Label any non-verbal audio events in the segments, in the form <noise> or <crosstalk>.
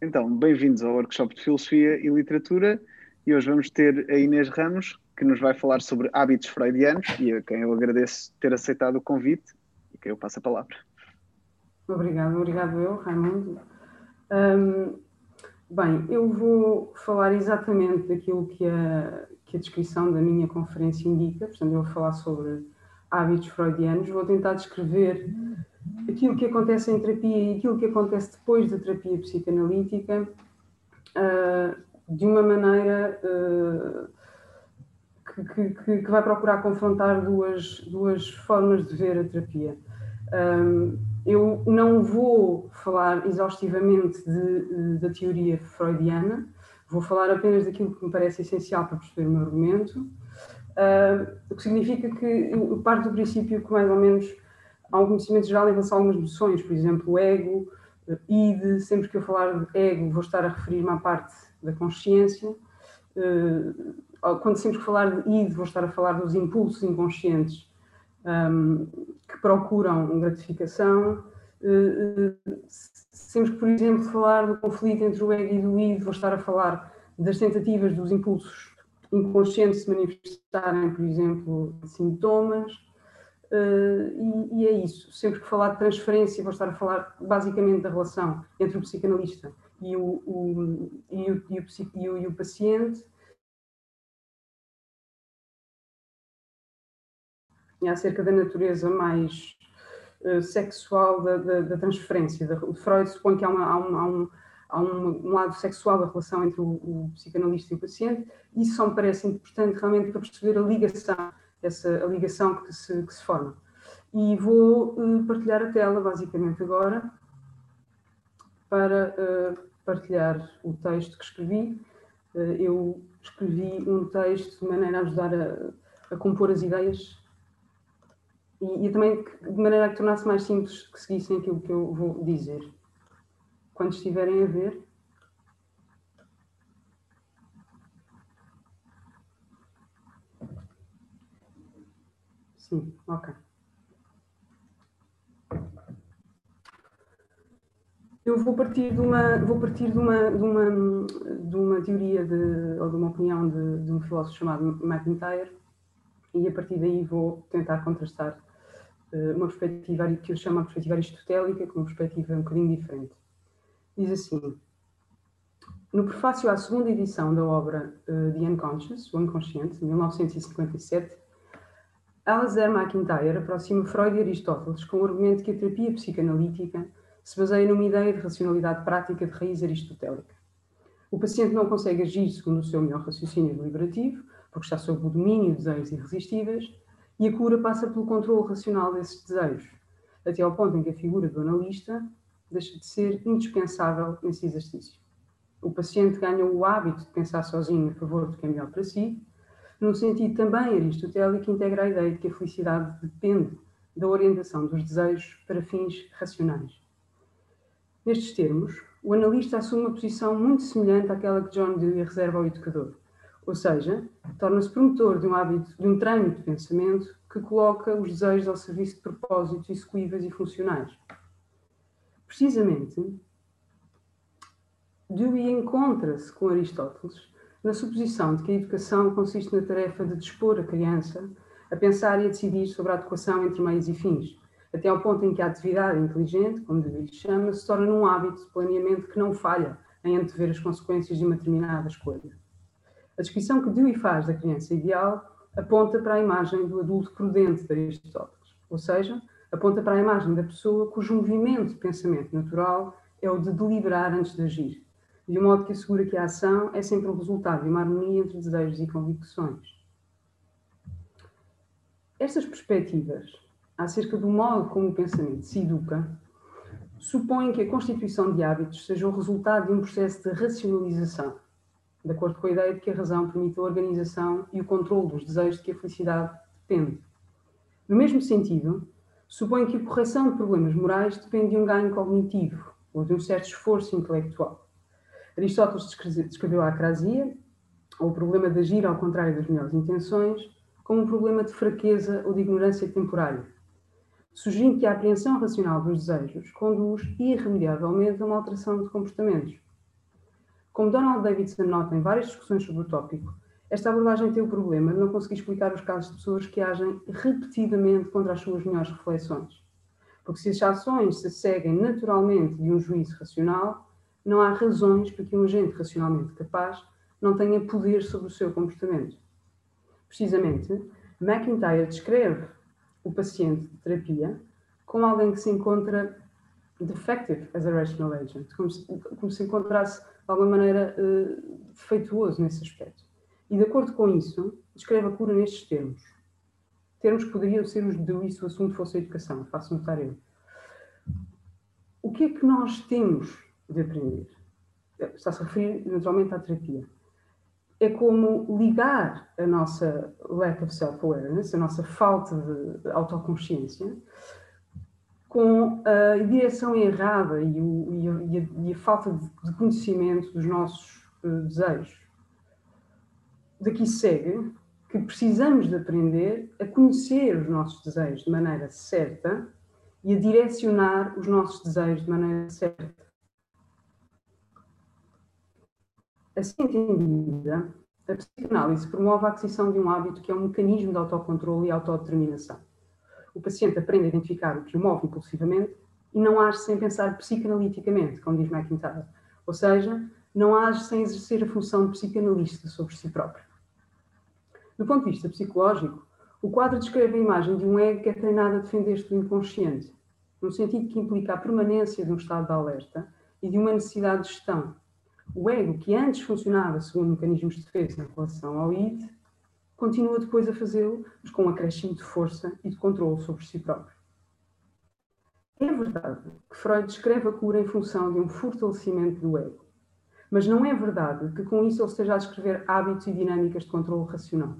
Então, bem-vindos ao workshop de Filosofia e Literatura e hoje vamos ter a Inês Ramos, que nos vai falar sobre hábitos freudianos e a quem eu agradeço ter aceitado o convite e quem eu passo a palavra. Obrigado, obrigado eu, Raimundo. Um, bem, eu vou falar exatamente daquilo que a, que a descrição da minha conferência indica, portanto, eu vou falar sobre hábitos freudianos, vou tentar descrever aquilo que acontece em terapia e aquilo que acontece depois da terapia psicanalítica uh, de uma maneira uh, que, que, que, vai procurar confrontar duas, duas formas de ver a terapia. Um, eu não vou falar exaustivamente de, da teoria freudiana, vou falar apenas daquilo que me parece essencial para perceber o meu argumento, o que significa que eu parto do princípio que mais ou menos há um conhecimento geral em relação a algumas noções, por exemplo, o ego, id, sempre que eu falar de ego vou estar a referir-me à parte da consciência, uh, quando sempre que falar de id vou estar a falar dos impulsos inconscientes um, que procuram gratificação, uh, sempre que, por exemplo, falar do conflito entre o ego e do id vou estar a falar das tentativas dos impulsos inconscientes se manifestarem, por exemplo, sintomas, Uh, e, e, é isso. Sempre que falar de transferência, vou estar a falar basicamente da relação entre o psicanalista e o, o, e o, e o, e o paciente. E acerca da natureza mais uh, sexual da, da, da transferência. Da, Freud supõe que há, uma, há, um, há, um, há um, um, lado sexual da relação entre o, o psicanalista e o paciente. Isso só me parece importante realmente para perceber a ligação essa ligação que se, que se forma. E vou uh, partilhar a tela, basicamente, agora, para uh, partilhar o texto que escrevi. Uh, eu escrevi um texto de maneira a ajudar a, a compor as ideias e, e, também de maneira a que tornasse mais simples que seguissem aquilo que eu vou dizer. Quando estiverem a ver, Sim, ok. Eu vou partir de uma, vou partir de uma, de uma, de uma teoria de, ou de uma opinião de, de um filósofo chamado McIntyre e a partir daí vou tentar contrastar uh, uma perspectiva que eu chamo de perspectiva aristotélica com uma perspectiva um bocadinho diferente. Diz assim, no prefácio à segunda edição da obra uh, The Unconscious, o Inconsciente, de 1957, Alastair McIntyre aproxima Freud e Aristóteles com o argumento que a terapia psicanalítica se baseia numa ideia de racionalidade prática de raiz aristotélica. O paciente não consegue agir segundo o seu melhor raciocínio deliberativo, porque está sob o domínio de desejos irresistíveis, e a cura passa pelo controle racional desses desejos, até ao ponto em que a figura do analista deixa de ser indispensável nesse exercício. O paciente ganha o hábito de pensar sozinho a favor do que é melhor para si, num sentido também aristotélico, integra a ideia de que a felicidade depende da orientação dos desejos para fins racionais. Nestes termos, o analista assume uma posição muito semelhante àquela que John Dewey reserva ao educador, ou seja, torna-se promotor de um hábito, de um treino de pensamento que coloca os desejos ao serviço de propósitos execuíveis e funcionais. Precisamente, Dewey encontra-se com Aristóteles na suposição de que a educação consiste na tarefa de dispor a criança a pensar e a decidir sobre a adequação entre meios e fins, até ao ponto em que a atividade inteligente, como Dewey chama, se torna num hábito de planeamento que não falha em antever as consequências de uma determinada escolha. A descrição que Dewey faz da criança ideal aponta para a imagem do adulto prudente de Aristóteles, ou seja, aponta para a imagem da pessoa cujo movimento de pensamento natural é o de deliberar antes de agir, de um modo que assegura que a ação é sempre o resultado de uma harmonia entre desejos e convicções. Estas perspectivas, acerca do modo como o pensamento se educa, supõem que a constituição de hábitos seja o resultado de um processo de racionalização, de acordo com a ideia de que a razão permite a organização e o controle dos desejos de que a felicidade depende. No mesmo sentido, supõe que a correção de problemas morais depende de um ganho cognitivo ou de um certo esforço intelectual. Aristóteles descreveu a acrasia, ou o problema de agir ao contrário das melhores intenções, como um problema de fraqueza ou de ignorância temporária, sugerindo que a apreensão racional dos desejos conduz irremediavelmente a uma alteração de comportamentos, Como Donald Davidson nota em várias discussões sobre o tópico, esta abordagem tem o problema de não conseguir explicar os casos de pessoas que agem repetidamente contra as suas melhores reflexões. Porque se as ações se seguem naturalmente de um juízo racional, não há razões para que um agente racionalmente capaz não tenha poder sobre o seu comportamento. Precisamente, McIntyre descreve o paciente de terapia como alguém que se encontra defective as a rational agent, como se, como se encontrasse de alguma maneira uh, defeituoso nesse aspecto. E de acordo com isso, descreve a cura nestes termos. Termos que poderiam ser os de e se o assunto fosse a educação, faço notar eu. O que é que nós temos de aprender? Está-se a referir naturalmente à terapia. É como ligar a nossa lack of self-awareness, a nossa falta de autoconsciência, com a direção errada e, o, e, a, e, a, falta de, conhecimento dos nossos uh, desejos. Daqui segue que precisamos de aprender a conhecer os nossos desejos de maneira certa e a direcionar os nossos desejos de maneira certa. Assim entendida, a psicanálise promove a aquisição de um hábito que é um mecanismo de autocontrole e autodeterminação o paciente aprende a identificar o que o move impulsivamente e não age sem pensar psicanaliticamente, como diz McIntyre. Ou seja, não age sem exercer a função de psicanalista sobre si próprio. Do ponto de vista psicológico, o quadro descreve a imagem de um ego que é treinado a defender-se do inconsciente, no sentido que implica a permanência de um estado de alerta e de uma necessidade de gestão. O ego, que antes funcionava segundo mecanismos de defesa em relação ao id, continua depois a fazê-lo, mas com um acréscimo de força e de controle sobre si próprio. É verdade que Freud descreve a cura em função de um fortalecimento do ego, mas não é verdade que com isso ele esteja a descrever hábitos e dinâmicas de controle racional.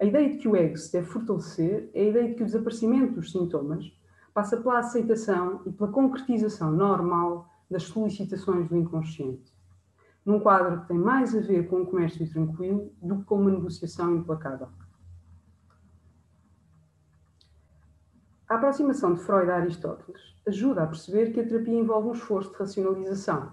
A ideia de que o ego se deve fortalecer é a ideia de que o desaparecimento dos sintomas passa pela aceitação e pela concretização normal das solicitações do inconsciente num quadro que tem mais a ver com o comércio tranquilo do que com uma negociação implacável. A aproximação de Freud a Aristóteles ajuda a perceber que a terapia envolve um esforço de racionalização,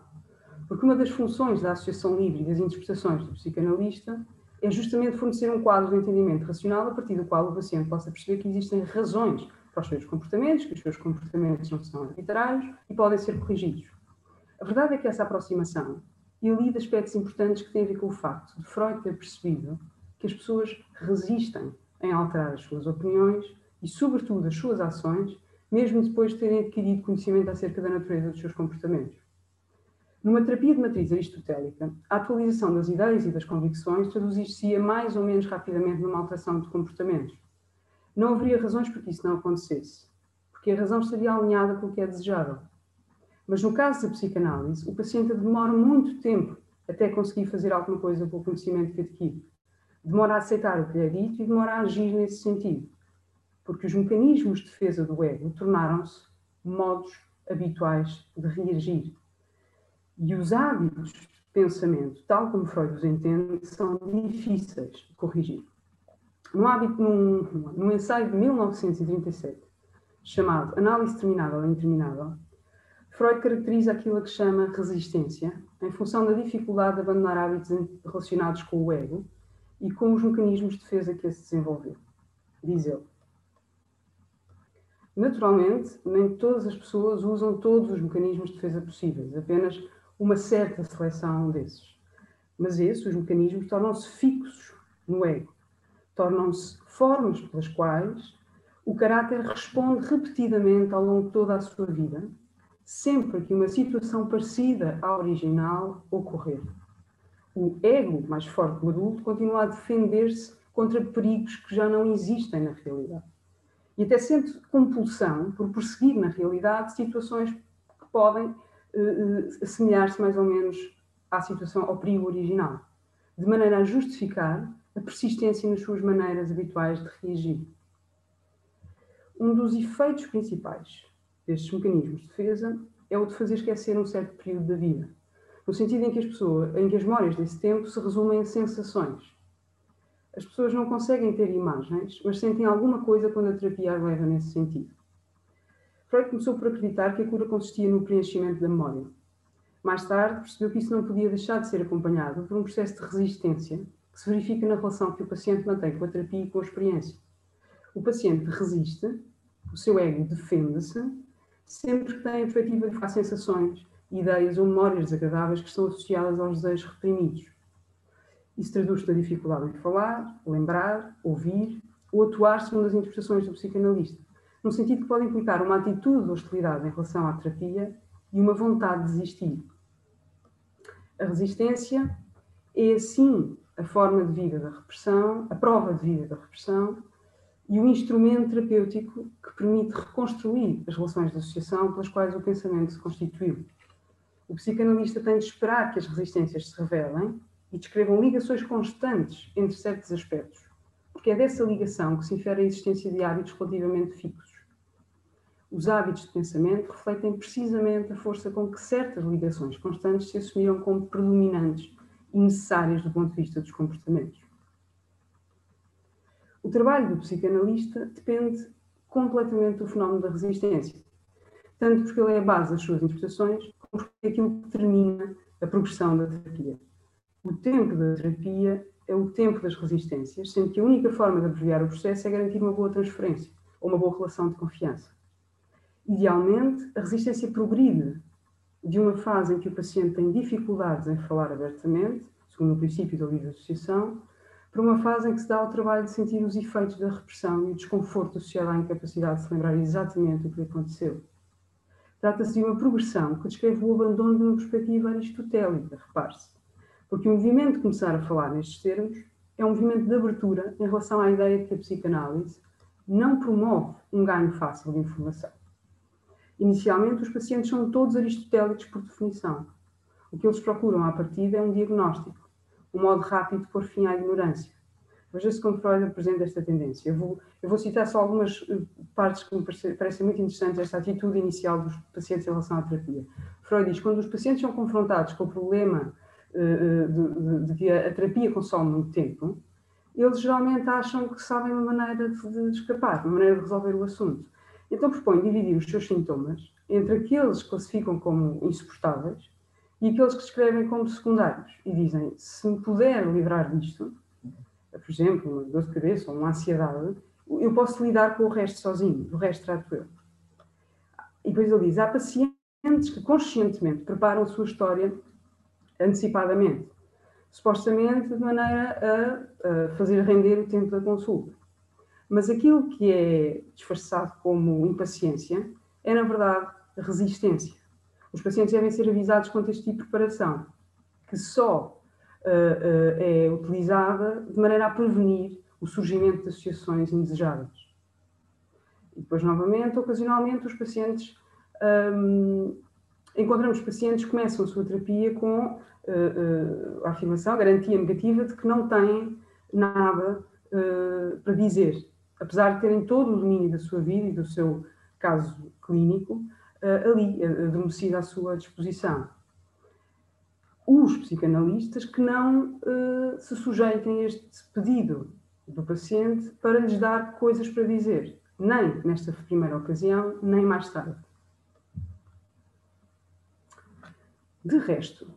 porque uma das funções da associação livre e das interpretações do psicanalista é justamente fornecer um quadro de entendimento racional a partir do qual o paciente possa perceber que existem razões para os seus comportamentos, que os seus comportamentos não são arbitrários e podem ser corrigidos. A verdade é que essa aproximação e ali de aspectos importantes que têm a ver com o facto de Freud ter percebido que as pessoas resistem em alterar as suas opiniões e, sobretudo, as suas ações, mesmo depois de terem adquirido conhecimento acerca da natureza dos seus comportamentos. Numa terapia de matriz aristotélica, a atualização das ideias e das convicções traduzir-se-ia mais ou menos rapidamente numa alteração de comportamentos. Não haveria razões para que isso não acontecesse, porque a razão estaria alinhada com o que é desejável. Mas no caso da psicanálise, o paciente demora muito tempo até conseguir fazer alguma coisa com o conhecimento que adquire. Demora a aceitar o que lhe é dito e demora a agir nesse sentido. Porque os mecanismos de defesa do ego tornaram-se modos habituais de reagir. E os hábitos de pensamento, tal como Freud os entende, são difíceis de corrigir. Num, hábito, num, num ensaio de 1937, chamado Análise Terminável e Interminável, Freud caracteriza aquilo que chama resistência, em função da dificuldade de abandonar hábitos relacionados com o ego e com os mecanismos de defesa que esse desenvolveu. Diz ele. Naturalmente, nem todas as pessoas usam todos os mecanismos de defesa possíveis, apenas uma certa seleção desses. Mas esses, os mecanismos, tornam-se fixos no ego, tornam-se formas pelas quais o caráter responde repetidamente ao longo de toda a sua vida sempre que uma situação parecida à original ocorrer. O ego, mais forte do adulto, continua a defender-se contra perigos que já não existem na realidade. E até sente compulsão por perseguir na realidade situações que podem uh, assemelhar-se mais ou menos à situação, ao perigo original, de maneira a justificar a persistência nas suas maneiras habituais de reagir. Um dos efeitos principais destes mecanismos de defesa é o de fazer esquecer um certo período da vida, no sentido em que as pessoas, em que as memórias desse tempo se resumem em sensações. As pessoas não conseguem ter imagens, mas sentem alguma coisa quando a terapia as leva nesse sentido. Freud começou por acreditar que a cura consistia no preenchimento da memória. Mais tarde, percebeu que isso não podia deixar de ser acompanhado por um processo de resistência que se verifica na relação que o paciente mantém com a terapia e com a experiência. O paciente resiste, o seu ego defende-se, sempre que tem a perspectiva de ficar sensações, ideias ou memórias desagradáveis que estão associadas aos desejos reprimidos. Isso traduz-se na dificuldade em falar, lembrar, ouvir ou atuar segundo as interpretações do psicanalista, no sentido que pode implicar uma atitude de hostilidade em relação à terapia e uma vontade de desistir. A resistência é, assim, a forma de vida da repressão, a prova de vida da repressão e o instrumento terapêutico que permite reconstruir as relações de associação pelas quais o pensamento se constituiu. O psicanalista tem de esperar que as resistências se revelem e descrevam ligações constantes entre certos aspectos, porque é dessa ligação que se infere a existência de hábitos relativamente fixos. Os hábitos de pensamento refletem precisamente a força com que certas ligações constantes se assumiram como predominantes e necessárias do ponto de vista dos comportamentos. O trabalho do psicanalista depende completamente do fenómeno da resistência, tanto porque ele é a base das suas interpretações, como porque é aquilo que determina a progressão da terapia. O tempo da terapia é o tempo das resistências, sendo que a única forma de abreviar o processo é garantir uma boa transferência ou uma boa relação de confiança. Idealmente, a resistência progride de uma fase em que o paciente tem dificuldades em falar abertamente, segundo o princípio da livre associação, para uma fase em que se dá o trabalho de sentir os efeitos da repressão e o desconforto associado à incapacidade de se lembrar exatamente o que aconteceu. Trata-se de uma progressão que descreve o abandono de uma perspectiva aristotélica, repare-se, porque o movimento de começar a falar nestes termos é um movimento de abertura em relação à ideia de que a psicanálise não promove um ganho fácil de informação. Inicialmente, os pacientes são todos aristotélicos por definição. O que eles procuram à partida é um diagnóstico, um modo rápido de pôr fim à ignorância. Veja-se como Freud apresenta esta tendência. Eu vou, eu vou citar só algumas eh, partes que me parecem muito interessantes, esta atitude inicial dos pacientes em relação à terapia. Freud diz quando os pacientes são confrontados com o problema uh, de, de, de, que a, terapia consome muito tempo, eles geralmente acham que sabem uma maneira de, de escapar, uma maneira de resolver o assunto. Então propõe dividir os seus sintomas entre aqueles que classificam como insuportáveis e aqueles que descrevem como secundários e dizem: se me puder livrar disto, por exemplo, uma dor de cabeça ou uma ansiedade, eu posso lidar com o resto sozinho, o resto trato eu. E depois ele diz: há pacientes que conscientemente preparam a sua história antecipadamente, supostamente de maneira a, a fazer render o tempo da consulta. Mas aquilo que é disfarçado como impaciência é, na verdade, resistência. Os pacientes devem ser avisados quanto a este tipo de preparação, que só uh, uh, é utilizada de maneira a prevenir o surgimento de associações indesejáveis. E depois, novamente, ocasionalmente, os pacientes. Um, encontramos pacientes que começam a sua terapia com uh, a afirmação, a garantia negativa de que não têm nada para dizer apesar de terem todo o domínio da sua vida e do seu caso clínico uh, ali, uh, adormecido à sua disposição. Os psicanalistas que não se sujeitem a este pedido do paciente para lhes dar coisas para dizer, nem nesta primeira ocasião, nem mais tarde. De resto,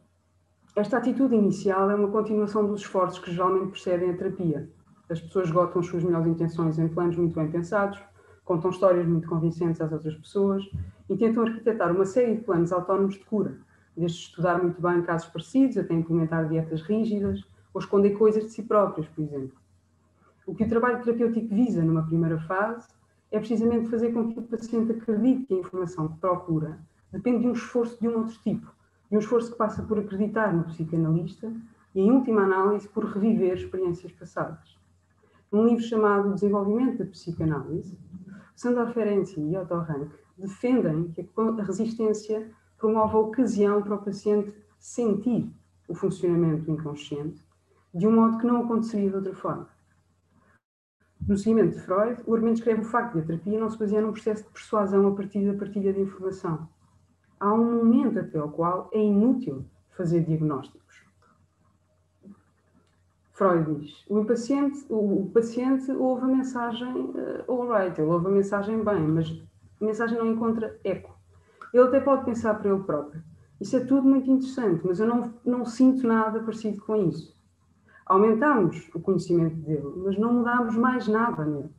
esta atitude inicial é uma continuação dos esforços que geralmente precedem a terapia as pessoas esgotam as suas melhores intenções em planos muito bem pensados, contam histórias muito convincentes às outras pessoas e tentam arquitetar uma série de planos autónomos de cura, desde estudar muito bem casos parecidos até implementar dietas rígidas ou esconder coisas de si próprios, por exemplo. O que o trabalho terapêutico visa numa primeira fase é precisamente fazer com que o paciente acredite que a informação que procura depende de um esforço de um outro tipo, de um esforço que passa por acreditar no psicanalista e, em última análise, por reviver experiências passadas num livro chamado Desenvolvimento da Psicanálise, Sandor Ferenczi e Otto Rank defendem que a resistência promove a ocasião para o paciente sentir o funcionamento inconsciente de um modo que não aconteceria de outra forma. No seguimento de Freud, o argumento escreve o facto de a terapia não se baseia num processo de persuasão a partir da partilha de informação. Há um momento até ao qual é inútil fazer diagnóstico Freud diz, o paciente, o, paciente ouve a mensagem uh, alright, ele ouve a mensagem bem, mas a mensagem não encontra eco. Ele até pode pensar para ele próprio. Isso é tudo muito interessante, mas eu não, não sinto nada parecido com isso. Aumentámos o conhecimento dele, mas não mudámos mais nada nele.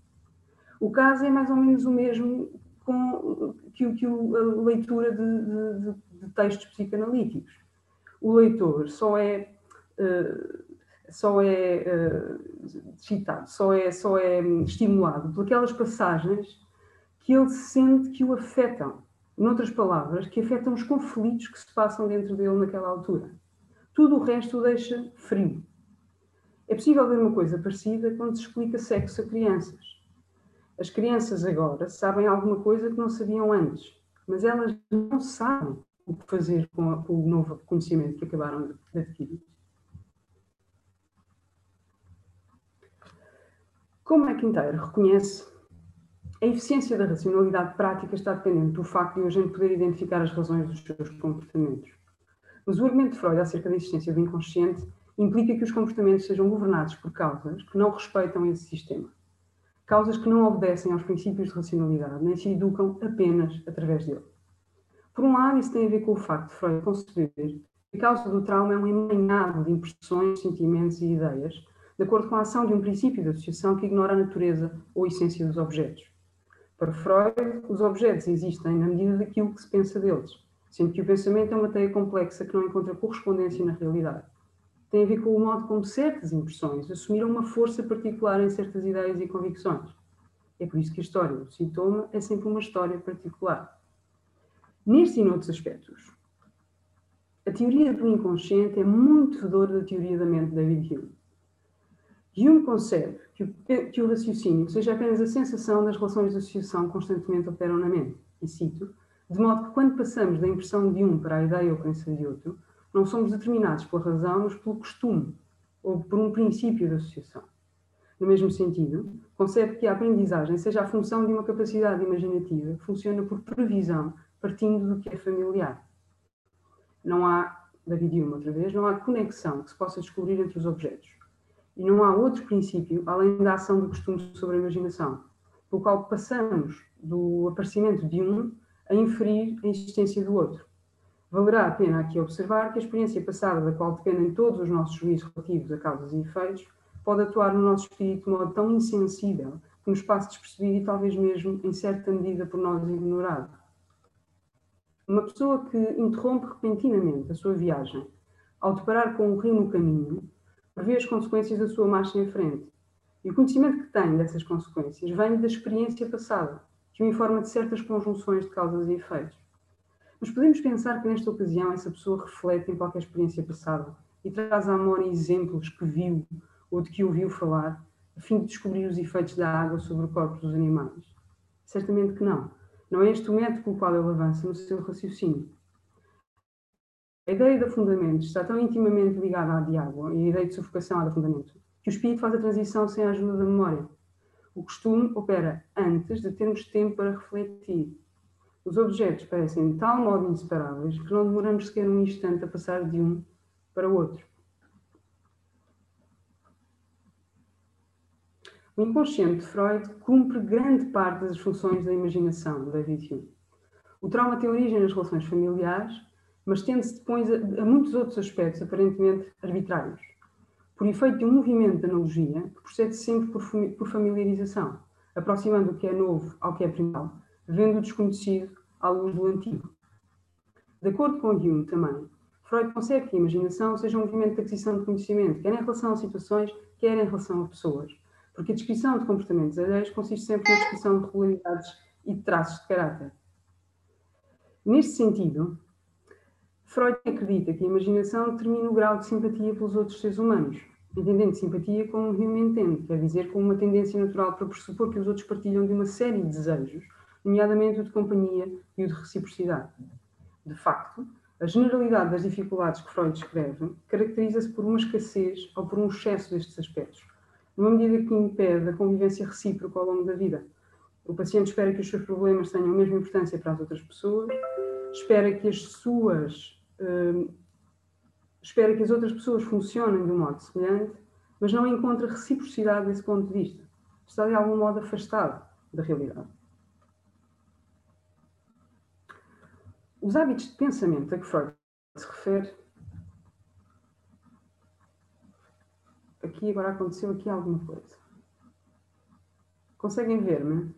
O caso é mais ou menos o mesmo com, que, que a leitura de, de, de textos psicanalíticos. O leitor só é, uh, só é uh, citado, só é, só é estimulado por aquelas passagens que ele sente que o afetam. Noutras palavras, que afetam os conflitos que se passam dentro dele naquela altura. Tudo o resto o deixa frio. É possível ver uma coisa parecida quando se explica sexo a crianças. As crianças agora sabem alguma coisa que não sabiam antes, mas elas não sabem o que fazer com o novo conhecimento que acabaram de adquirir. Como McIntyre reconhece, a eficiência da racionalidade prática está dependente do facto de o agente poder identificar as razões dos seus comportamentos. Mas o argumento de Freud acerca da existência do inconsciente implica que os comportamentos sejam governados por causas que não respeitam esse sistema causas que não obedecem aos princípios de racionalidade, nem se educam apenas através dele. Por um lado, isso tem a ver com o facto de Freud conceber que a causa do trauma é um emaranhado de impressões, sentimentos e ideias, de acordo com a ação de um princípio de associação que ignora a natureza ou a essência dos objetos. Para Freud, os objetos existem na medida daquilo que se pensa deles, sendo que o pensamento é uma teia complexa que não encontra correspondência na realidade tem a ver com o modo como certas impressões assumiram uma força particular em certas ideias e convicções. É por isso que a história do sintoma é sempre uma história particular. Nestes e noutros aspectos, a teoria do inconsciente é muito fedora da teoria da mente de David Hume. Hume concebe que o, que o raciocínio seja apenas a sensação das relações de associação constantemente operam na mente. E cito, de modo que quando passamos da impressão de um para a ideia ou crença de outro, não somos determinados pela razão, mas pelo costume ou por um princípio de associação. No mesmo sentido, concebe que a aprendizagem seja a função de uma capacidade imaginativa que funciona por previsão, partindo do que é familiar. Não há, David Hume outra vez, não há conexão que se possa descobrir entre os objetos. E não há outro princípio, além da ação do costume sobre a imaginação, pelo qual passamos do aparecimento de um a inferir a existência do outro. Valerá a pena aqui observar que a experiência passada, da qual dependem todos os nossos juízos relativos a causas e efeitos, pode atuar no nosso espírito de modo tão insensível que nos passe despercebido e talvez mesmo, em certa medida, por nós ignorado. Uma pessoa que interrompe repentinamente a sua viagem ao deparar com um rio no caminho, prevê as consequências da sua marcha em frente. E o conhecimento que tem dessas consequências vem da experiência passada, que o informa de certas conjunções de causas e efeitos. Mas podemos pensar que nesta ocasião essa pessoa reflete em qualquer experiência passada e traz à memória exemplos que viu ou de que ouviu falar, a fim de descobrir os efeitos da água sobre o corpo dos animais? Certamente que não. Não é este o método pelo qual ele avança no seu raciocínio. A ideia de afundamento está tão intimamente ligada à água e a ideia de sufocação à de afundamento que o espírito faz a transição sem a ajuda da memória. O costume opera antes de termos tempo para refletir os objetos parecem de tal modo inseparáveis que não demoramos sequer um instante a passar de um para o outro. O inconsciente de Freud cumpre grande parte das funções da imaginação, David Hume. O trauma tem origem nas relações familiares, mas tende-se depois a, a, muitos outros aspectos aparentemente arbitrários, por efeito de um movimento de analogia que procede sempre por, por familiarização, aproximando o que é novo ao que é primal, vendo o desconhecido à luz do antigo. De acordo com Hume também, Freud concebe que a imaginação seja um movimento de aquisição de conhecimento, quer em relação a situações, quer em relação a pessoas, porque a descrição de comportamentos alheios consiste sempre na descrição de regularidades e de traços de caráter. Neste sentido, Freud acredita que a imaginação determina o grau de simpatia pelos outros seres humanos, entendendo simpatia como Hume entende, quer dizer, como uma tendência natural para pressupor que os outros partilham de uma série de desejos, nomeadamente o de companhia e o de reciprocidade. De facto, a generalidade das dificuldades que Freud descreve caracteriza-se por uma escassez ou por um excesso destes aspectos, numa medida que impede a convivência recíproca ao longo da vida. O paciente espera que os seus problemas tenham a mesma importância para as outras pessoas, espera que as suas. Uh, espera que as outras pessoas funcionem de um modo semelhante, mas não encontra reciprocidade desse ponto de vista. Está de algum modo afastado da realidade. Os hábitos de pensamento a que Freud se refere. Aqui agora aconteceu aqui alguma coisa. Conseguem ver-me?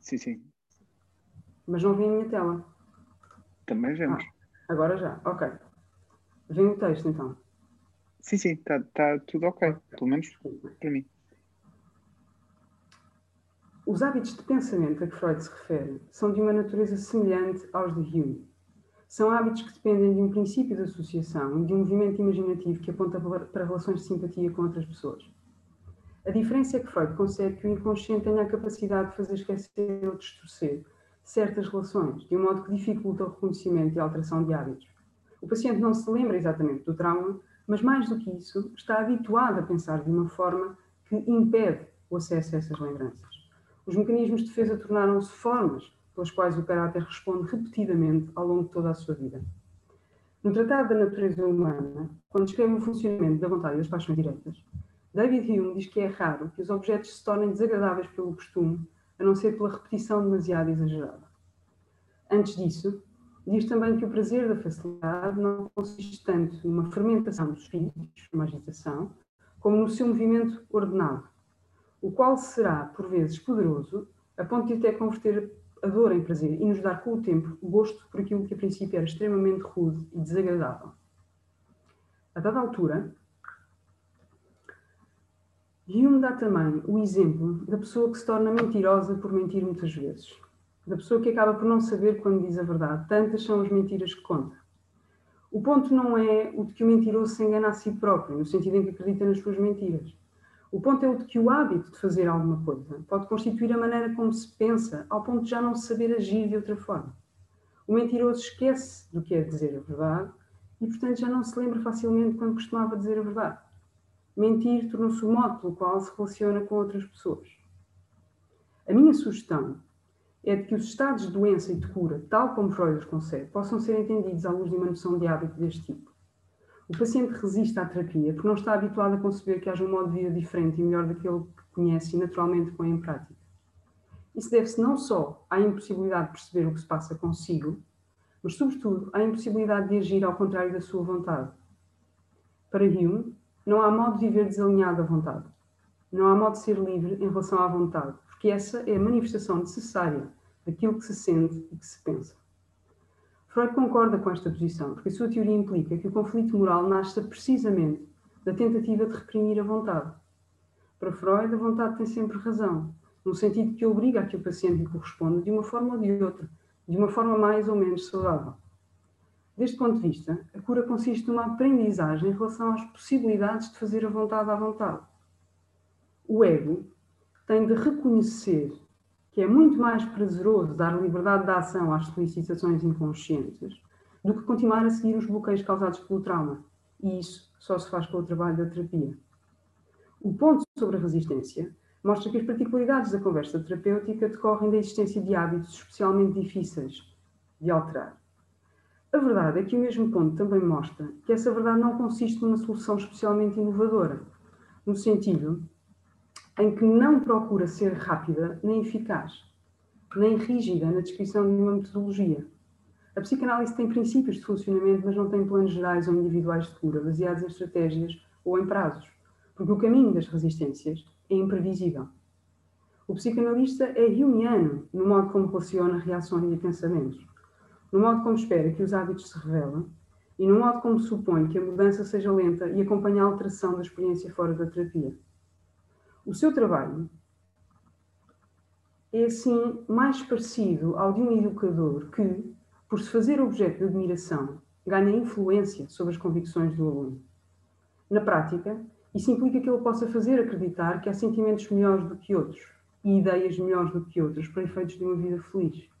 Sim, sim. Mas não vem a minha tela. Também vemos. Ah, agora já, ok. Vem o texto então. Sim, sim, está tá tudo ok, pelo menos para mim. Os hábitos de pensamento a que Freud se refere são de uma natureza semelhante aos de Hume. São hábitos que dependem de um princípio de associação e de um movimento imaginativo que aponta para relações de simpatia com outras pessoas. A diferença é que Freud concebe que o inconsciente tenha a capacidade de fazer esquecer ou distorcer certas relações, de um modo que dificulta o reconhecimento e a alteração de hábitos. O paciente não se lembra exatamente do trauma, mas mais do que isso, está habituado a pensar de uma forma que impede o acesso a essas lembranças. Os mecanismos de defesa tornaram-se formas pelas quais o caráter responde repetidamente ao longo de toda a sua vida. No Tratado da Natureza Humana, quando descreve o funcionamento da vontade e das paixões diretas, David Hume diz que é raro que os objetos se tornem desagradáveis pelo costume, a não ser pela repetição demasiado exagerada. Antes disso, diz também que o prazer da facilidade não consiste tanto numa fermentação dos espíritos, uma agitação, como no seu movimento ordenado, o qual será, por vezes, poderoso, a ponto de até converter a dor em prazer e nos dar com o tempo o gosto por aquilo que a princípio era extremamente rude e desagradável. A dada altura, Hume dá também o exemplo da pessoa que se torna mentirosa por mentir muitas vezes, da pessoa que acaba por não saber quando diz a verdade. Tantas são as mentiras que conta. O ponto não é o de que o mentiroso se engana a si próprio, no sentido em que acredita nas suas mentiras. O ponto é o de que o hábito de fazer alguma coisa pode constituir a maneira como se pensa, ao ponto de já não saber agir de outra forma. O mentiroso esquece do que é dizer a verdade e, portanto, já não se lembra facilmente quando costumava dizer a verdade. Mentir tornou-se o modo pelo qual se relaciona com outras pessoas. A minha sugestão é de que os estados de doença e de cura, tal como Freud os concebe, possam ser entendidos à luz de uma noção de hábito deste tipo. O paciente resiste à terapia porque não está habituado a conceber que haja um modo de vida diferente e melhor daquele que conhece e naturalmente põe em prática. Isso deve-se não só à impossibilidade de perceber o que se passa consigo, mas, sobretudo, à impossibilidade de agir ao contrário da sua vontade. Para Hume, não há modo de viver desalinhado à vontade. Não há modo de ser livre em relação à vontade, porque essa é a manifestação necessária daquilo que se sente e que se pensa. Freud concorda com esta posição, porque a sua teoria implica que o conflito moral nasce precisamente da tentativa de reprimir a vontade. Para Freud, a vontade tem sempre razão, no sentido que obriga a que o paciente lhe corresponda de uma forma ou de outra, de uma forma mais ou menos saudável. Deste ponto de vista, a cura consiste numa aprendizagem em relação às possibilidades de fazer a vontade à vontade. O ego tem de reconhecer que é muito mais prazeroso dar liberdade de ação às solicitações inconscientes do que continuar a seguir os bloqueios causados pelo trauma. E isso só se faz com o trabalho da terapia. O ponto sobre a resistência mostra que as particularidades da conversa terapêutica decorrem da existência de hábitos especialmente difíceis de alterar. A verdade é que o mesmo ponto também mostra que essa verdade não consiste numa solução especialmente inovadora, no sentido em que não procura ser rápida nem eficaz, nem rígida na descrição de uma metodologia. A psicanálise tem princípios de funcionamento, mas não tem planos gerais ou individuais de cura, baseados em estratégias ou em prazos, porque o caminho das resistências é imprevisível. O psicanalista é jungiano no modo como relaciona reações e pensamentos, no modo como espera que os hábitos se revelam e no modo como supõe que a mudança seja lenta e acompanhe a alteração da experiência fora da terapia. O seu trabalho é, assim, mais parecido ao de um educador que, por se fazer objeto de admiração, ganha influência sobre as convicções do aluno. Na prática, isso implica que ele possa fazer acreditar que há sentimentos melhores do que outros e ideias melhores do que outros para efeitos de uma vida feliz.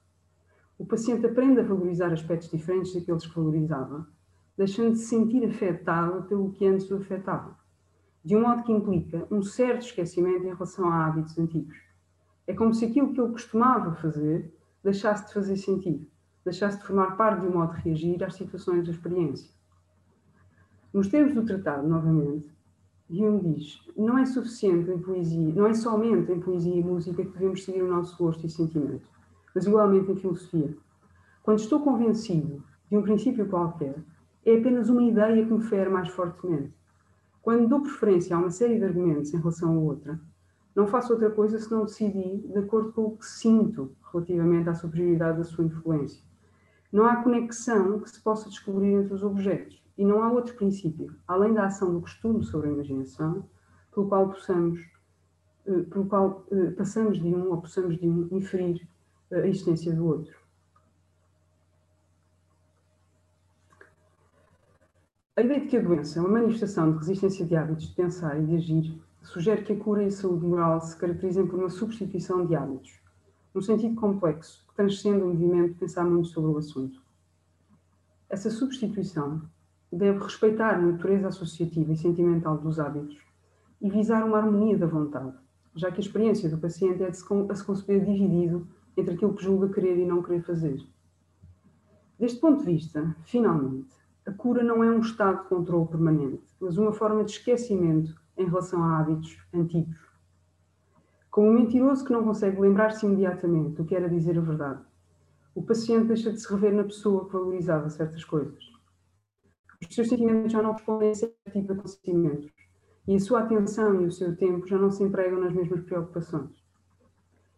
O paciente aprende a valorizar aspectos diferentes daqueles que valorizava, deixando de se sentir afetado pelo que antes o afetava de um modo que implica um certo esquecimento em relação a hábitos antigos. É como se aquilo que ele costumava fazer deixasse de fazer sentido, deixasse de formar parte de um modo de reagir às situações da experiência. Nos termos do tratado, novamente, Hume diz: não é suficiente em poesia, não é somente em poesia e música que devemos seguir o nosso gosto e sentimento, mas igualmente em filosofia. Quando estou convencido de um princípio qualquer, é apenas uma ideia que me fere mais fortemente. Quando dou preferência a uma série de argumentos em relação a outra, não faço outra coisa senão decidir de acordo com o que sinto relativamente à superioridade da sua influência. Não há conexão que se possa descobrir entre os objetos e não há outro princípio, além da ação do costume sobre a imaginação, pelo qual possamos, eh, pelo qual eh, passamos de um ou possamos de um inferir a existência do outro. A ideia de que a doença é uma manifestação de resistência de hábitos de pensar e de agir sugere que a cura e a saúde moral se caracterizem por uma substituição de hábitos, num sentido complexo, que transcende o movimento de pensar muito sobre o assunto. Essa substituição deve respeitar a natureza associativa e sentimental dos hábitos e visar uma harmonia da vontade, já que a experiência do paciente é de se, conceber dividido entre aquilo que julga querer e não querer fazer. Deste ponto de vista, finalmente, a cura não é um estado de controle permanente, mas uma forma de esquecimento em relação a hábitos antigos. Como um mentiroso que não consegue lembrar-se imediatamente do que era dizer a verdade, o paciente deixa de se rever na pessoa que valorizava certas coisas. Os seus sentimentos já não respondem a certo tipo de acontecimentos e a sua atenção e o seu tempo já não se empregam nas mesmas preocupações.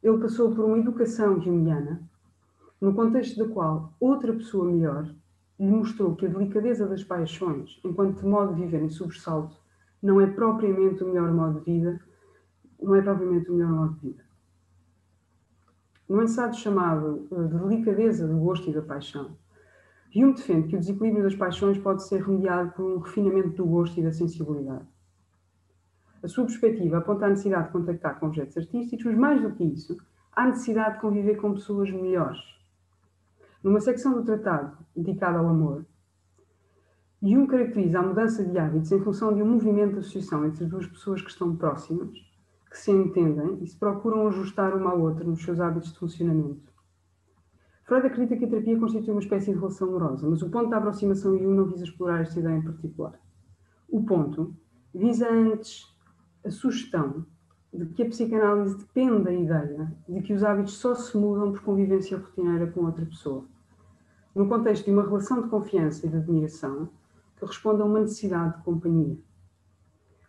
Ele passou por uma educação junguiana, no contexto da qual outra pessoa melhor lhe mostrou que a delicadeza das paixões, enquanto modo de viver em sobressalto, não é propriamente o melhor modo de vida, não é propriamente o melhor modo de vida. No ensaio chamado eh, de delicadeza do gosto e da paixão, Hume defende que o desequilíbrio das paixões pode ser remediado por um refinamento do gosto e da sensibilidade. A sua perspectiva aponta a necessidade de contactar com objetos artísticos, mas mais do que isso, a necessidade de conviver com pessoas melhores. Numa secção do tratado dedicada ao amor, Jung caracteriza a mudança de hábitos em função de um movimento de associação entre duas pessoas que estão próximas, que se entendem e se procuram ajustar uma à outra nos seus hábitos de funcionamento. Freud acredita que a terapia constitui uma espécie de relação amorosa, mas o ponto da aproximação Jung não visa explorar esta ideia em particular. O ponto visa antes a sugestão de que a psicanálise depende da ideia de que os hábitos só se mudam por convivência rotineira com outra pessoa. No contexto de uma relação de confiança e de admiração, que responde a uma necessidade de companhia.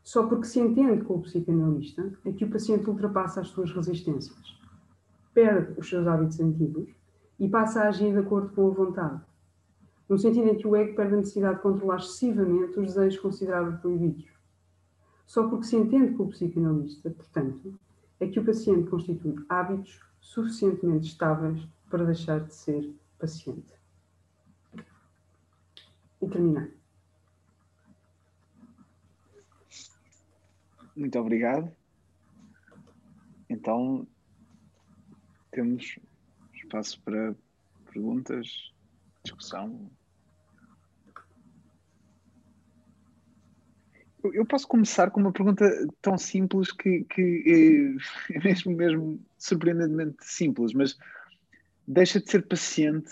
Só porque se entende com o psicanalista é que o paciente ultrapassa as suas resistências, perde os seus hábitos antigos e passa a agir de acordo com a vontade, no sentido em que o ego perde a necessidade de controlar excessivamente os desejos considerados proibidos. Só porque se entende com o psicanalista, portanto, é que o paciente constitui hábitos suficientemente estáveis para deixar de ser paciente. E terminar. Muito obrigado. Então, temos espaço para perguntas, discussão. Eu posso começar com uma pergunta tão simples que, que é <laughs> mesmo, mesmo surpreendentemente simples, mas deixa de ser paciente,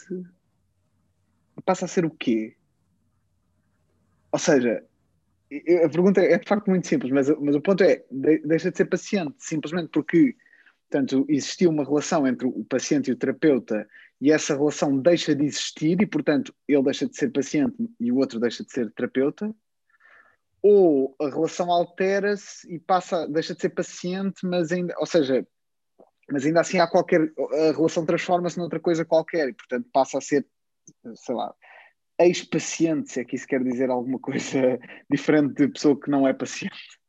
passa a ser o quê? Ou seja, a pergunta é de facto muito simples, mas, mas o ponto é, deixa de ser paciente, simplesmente porque Portanto, existia uma relação entre o paciente e o terapeuta e essa relação deixa de existir e, portanto, ele deixa de ser paciente e o outro deixa de ser terapeuta. Ou a relação altera-se e passa, deixa de ser paciente, mas ainda, ou seja, mas ainda assim há qualquer, a relação transforma-se noutra coisa qualquer e, portanto, passa a ser, sei lá, ex-paciente, se é que isso quer dizer alguma coisa <laughs> diferente de pessoa que não é paciente.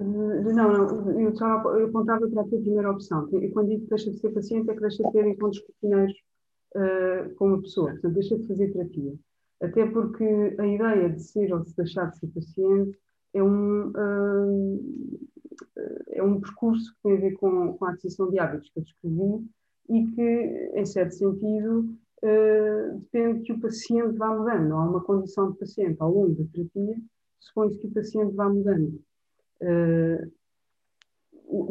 Não, não, eu, só, apontava para a tua primeira opção. E quando digo que deixa de ser paciente, é que deixa de ter encontros rotineiros uh, com a pessoa, portanto, deixa de fazer terapia. Até porque a ideia de ser ou de deixar de ser paciente é um, uh, é um percurso que tem a ver com, com a aquisição de hábitos que eu descrevi e que, em certo sentido, uh, depende que o paciente vá mudando. Há uma condição de paciente ao longo da terapia, supõe-se que o paciente vá mudando. Uh,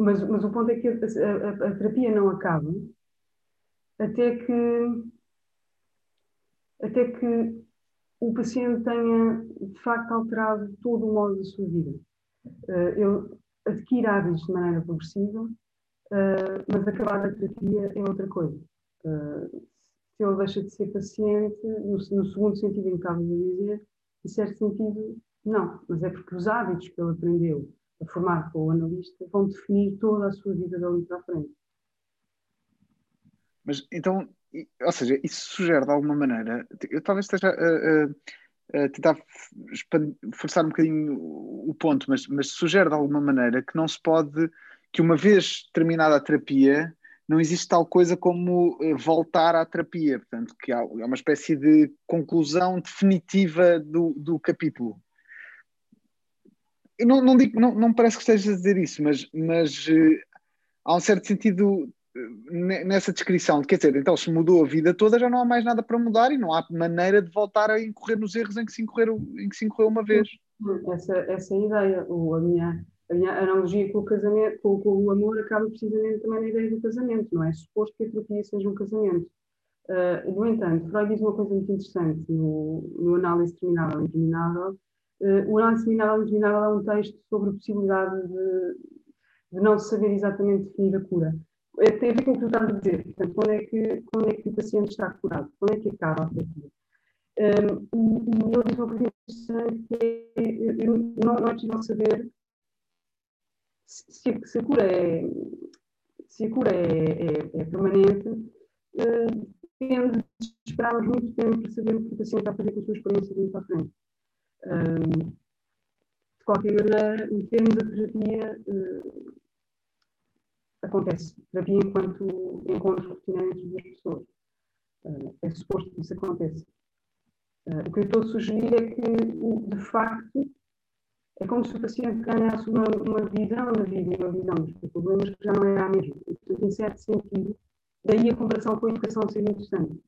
mas, mas o ponto é que a, a, a, terapia não acaba até que até que o paciente tenha de facto alterado todo o modo da sua vida. Uh, ele adquire hábitos de maneira progressiva, uh, mas acabar a terapia é outra coisa. Uh, se ele deixa de ser paciente, no, no segundo sentido em que estava a dizer, em certo sentido, não, mas é porque os hábitos que ele aprendeu a formar com o analista vão definir toda a sua vida dali para a frente. Mas então, ou seja, isso sugere de alguma maneira, eu talvez esteja a, a, a tentar forçar um bocadinho o ponto, mas, mas sugere de alguma maneira que não se pode, que uma vez terminada a terapia, não existe tal coisa como eh, voltar à terapia, portanto, que há, é uma espécie de conclusão definitiva do, do capítulo. Eu não, não, digo, não, não parece que esteja a dizer isso, mas, mas uh, há um certo sentido nessa descrição. Quer dizer, então se mudou a vida toda, já não há mais nada para mudar e não há maneira de voltar a incorrer nos erros em que se incorreu, em que se incorreu uma vez. Essa, essa é ideia. O, a minha a minha analogia com o casamento, com, com, o amor, acaba precisamente também na ideia do casamento, não é? Suposto que a terapia seja um casamento. Uh, no entanto, Freud diz uma coisa muito interessante no, no Análise Terminável e Interminável. Uh, o Análise Terminável e Interminável é um texto sobre a possibilidade de, de não saber exatamente definir a cura. Tem a ver com o que tu estás a dizer. Portanto, quando é, que, quando é que o paciente está curado? Quando é que acaba a terapia? Um, e, e ele diz uma coisa interessante que é, não, não é possível saber se, se a cura é, se a cura é, é, é permanente, uh, depende de esperarmos muito tempo para saber o que o paciente vai fazer com a sua experiência de para a frente. Uh, de qualquer maneira, em termos de terapia, uh, acontece. Terapia enquanto encontros rotineiros das pessoas. Uh, é suposto que isso aconteça. o que eu estou a sugerir é que, de facto, é como se o paciente ganhasse uma, uma visão na vida, uma visão dos problemas que já não era a mesma. Portanto, em certo sentido, daí a comparação com a educação ser interessante.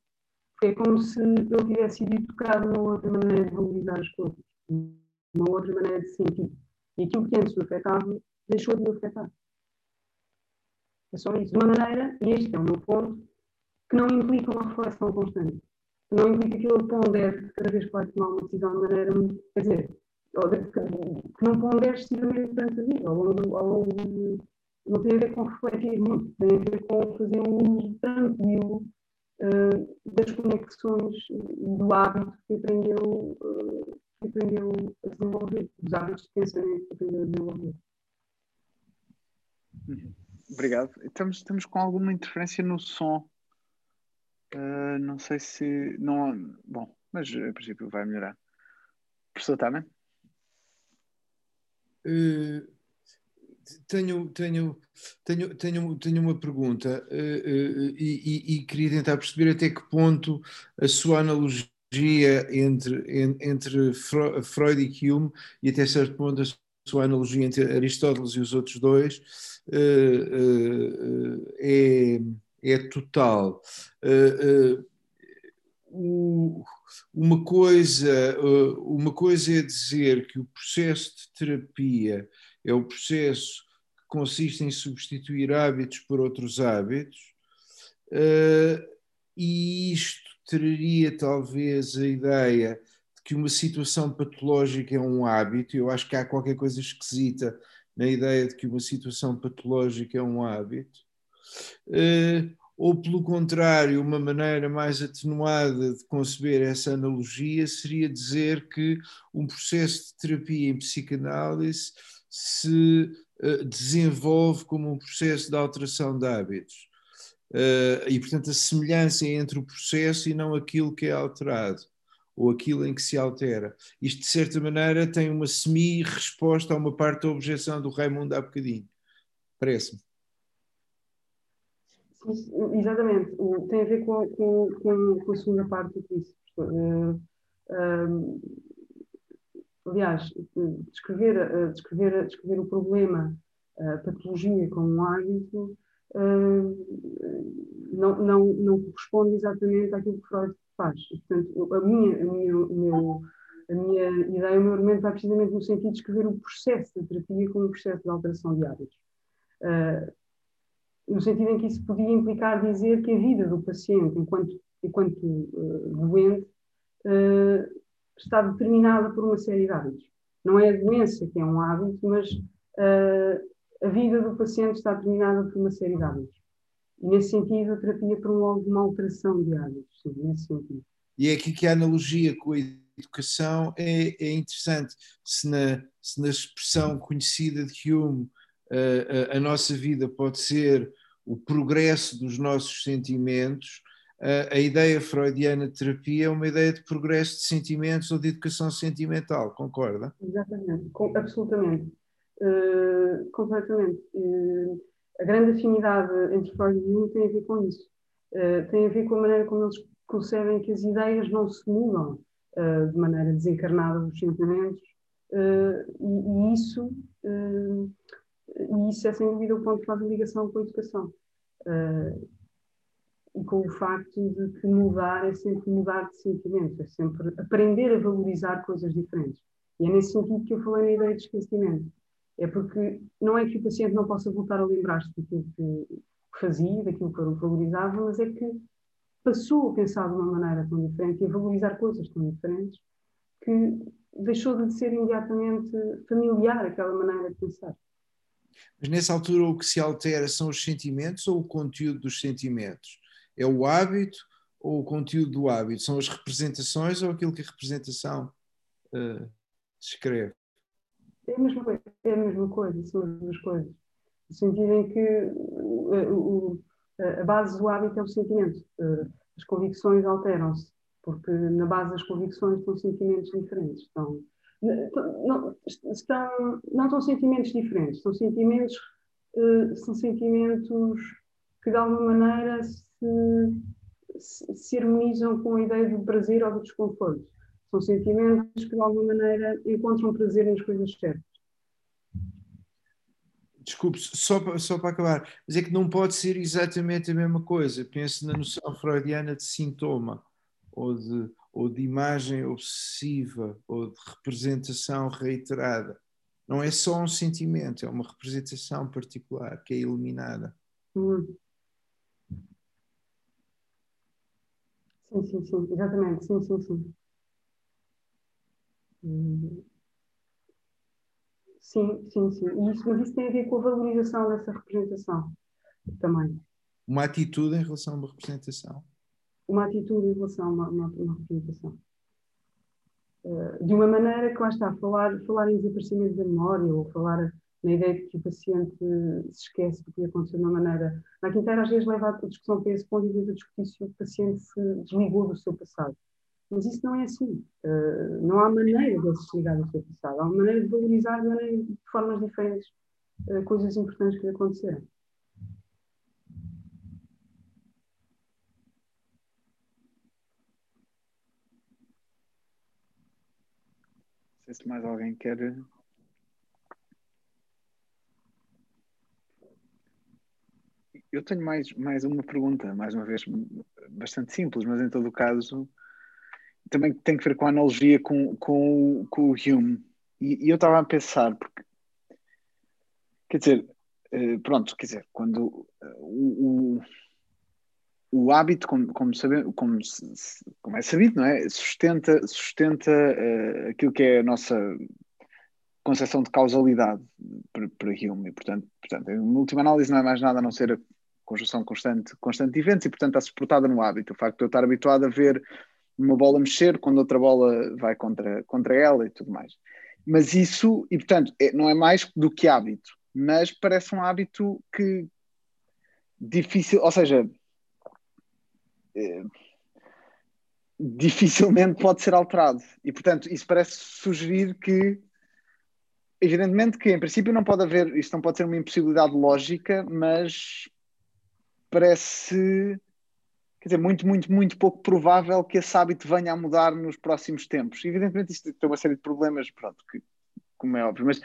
Porque é como se ele tivesse sido educado numa outra maneira de valorizar as coisas, uma outra maneira de sentir. E aquilo que antes o afetava, deixou de o afetar. É só isso. De uma maneira, e este é o meu ponto, que não implica uma reflexão constante. Não implica que ele pondere cada vez que vai tomar uma decisão de maneira. Quer dizer, que não pondera excessivamente durante a vida, ao longo, ao longo não tem a ver com refletir muito, tem a ver com fazer um uso tranquilo uh, das conexões do hábito que aprendeu, uh, que aprendeu a desenvolver, dos hábitos de pensamento que aprendeu a desenvolver. Obrigado. Estamos, estamos com alguma interferência no som. Uh, não sei se. Não, bom, mas a princípio vai melhorar. Professor Tana? Uh, tenho, tenho, tenho, tenho, tenho uma pergunta uh, e, e, queria tentar perceber até que ponto a sua analogia entre, entre Freud e Hume e até certo ponto a sua analogia entre Aristóteles e os outros dois é, é total. Uma coisa, eh, uma coisa é dizer que o processo de terapia é o processo que consiste em substituir hábitos por outros hábitos, eh, e isto traria talvez a ideia de que uma situação patológica é um hábito. Eu acho que há qualquer coisa esquisita na ideia de que uma situação patológica é um hábito. Eh, ou, pelo contrário, uma maneira mais atenuada de conceber essa analogia seria dizer que um processo de terapia em psicanálise se uh, desenvolve como um processo de alteração de hábitos. Uh, e, portanto, a semelhança é entre o processo e não aquilo que é alterado, ou aquilo em que se altera. Isto, de certa maneira, tem uma semi-resposta a uma parte da objeção do Raimundo há bocadinho. Parece-me. Exatamente, tem a ver com, com, com, com a segunda parte do que disse. Uh, uh, aliás, descrever, uh, descrever, descrever o problema, a patologia como um hábito, não, não, não corresponde exatamente àquilo que Freud faz. portanto, a minha, a minha, o meu, a minha ideia, o meu argumento vai precisamente no sentido de descrever o processo de terapia como um processo de alteração de hábitos. Uh, no sentido em que isso podia implicar dizer que a vida do paciente, enquanto, enquanto uh, doente, uh, está determinada por uma série de hábitos. Não é a doença que é um hábito, mas uh, a vida do paciente está determinada por uma série de hábitos. E, nesse sentido, a terapia promove uma alteração de hábitos. E é aqui que a analogia com a educação é, é interessante. Se na, se na expressão conhecida de Hume a, a, a nossa vida pode ser o progresso dos nossos sentimentos, a, a, ideia freudiana de terapia é uma ideia de progresso de sentimentos ou de educação sentimental, concorda? Exatamente, com, absolutamente, uh, completamente. Uh, a grande afinidade entre Freud e Jung tem a ver com isso. Uh, tem a ver com a maneira como eles concebem que as ideias não se mudam de maneira desencarnada dos sentimentos, e, e, isso e isso é sem dúvida o ponto que faz a ligação com a educação. Uh, e com o facto de que mudar é sempre mudar de sentimento, é sempre aprender a valorizar coisas diferentes. E é nesse sentido que eu falei na ideia de esquecimento. É porque não é que o paciente não possa voltar a lembrar-se daquilo que fazia, daquilo que valorizava, mas é que passou a pensar de uma maneira tão diferente e a valorizar coisas tão diferentes que deixou de ser imediatamente familiar aquela maneira de pensar. Mas nessa altura o que se altera são os sentimentos ou o conteúdo dos sentimentos? É o hábito ou o conteúdo do hábito? São as representações ou aquilo que a representação uh, descreve? É a, mesma coisa, é a mesma coisa, são as duas coisas. No sentido em que uh, uh, a base do hábito é o sentimento. as convicções alteram-se, porque na base das convicções estão sentimentos diferentes. Estão, não, estão, não são sentimentos diferentes, são sentimentos, uh, são sentimentos que de alguma maneira se, se, se, harmonizam com a ideia do prazer ou do desconforto. São sentimentos que de alguma maneira encontram prazer nas coisas certas. Desculpe, só, só para acabar, mas é que não pode ser exatamente a mesma coisa. Pense na noção freudiana de sintoma ou de ou de imagem obsessiva ou de representação reiterada. Não é só um sentimento, é uma representação particular que é eliminada. Hum. Sim, sim, sim, exatamente, sim, sim, sim. Hum. Sim, sim, sim. Isso, mas isso tem a ver com a valorização dessa representação também. Uma atitude em relação a uma representação uma atitude em relação a uma, uma, uma representação. Uh, de uma maneira que lá está, falar, falar em desaparecimento da memória ou falar na ideia de que o paciente se esquece do que aconteceu de uma maneira. Na quinta às vezes leva a discussão para esse ponto e tenta discutir se o paciente se desligou do seu passado. Mas isso não é assim. Uh, não há maneira de se desligar do seu passado. Há uma maneira de valorizar de, de formas diferentes uh, coisas importantes que aconteceram. sei se mais alguém quer. Eu tenho mais, mais uma pergunta, mais uma vez, bastante simples, mas em todo o caso também tem que ver com a analogia com, com, com o Hume. E, e eu estava a pensar, porque quer dizer, eh, pronto, quer dizer, quando eh, o, o hábito, como, como, sabe, como, como, é sabido, não é? sustenta, sustenta uh, aquilo que é a nossa concepção de causalidade para, para Hume. E, portanto, portanto, em última análise, não é mais nada a não ser a conjunção constante, constante de eventos e, portanto, está suportada no hábito. O facto de eu estar habituado a ver uma bola mexer quando outra bola vai contra, contra ela e tudo mais. Mas isso, e portanto, é, não é mais do que hábito, mas parece um hábito que difícil, ou seja, eh, dificilmente pode ser alterado. E, portanto, isso parece sugerir que, evidentemente, que em princípio não pode haver, isto não pode ser uma impossibilidade lógica, mas parece, quer dizer, muito, muito, muito pouco provável que esse hábito venha a mudar nos próximos tempos. Evidentemente, isto tem uma série de problemas, pronto, que, como é óbvio, mas,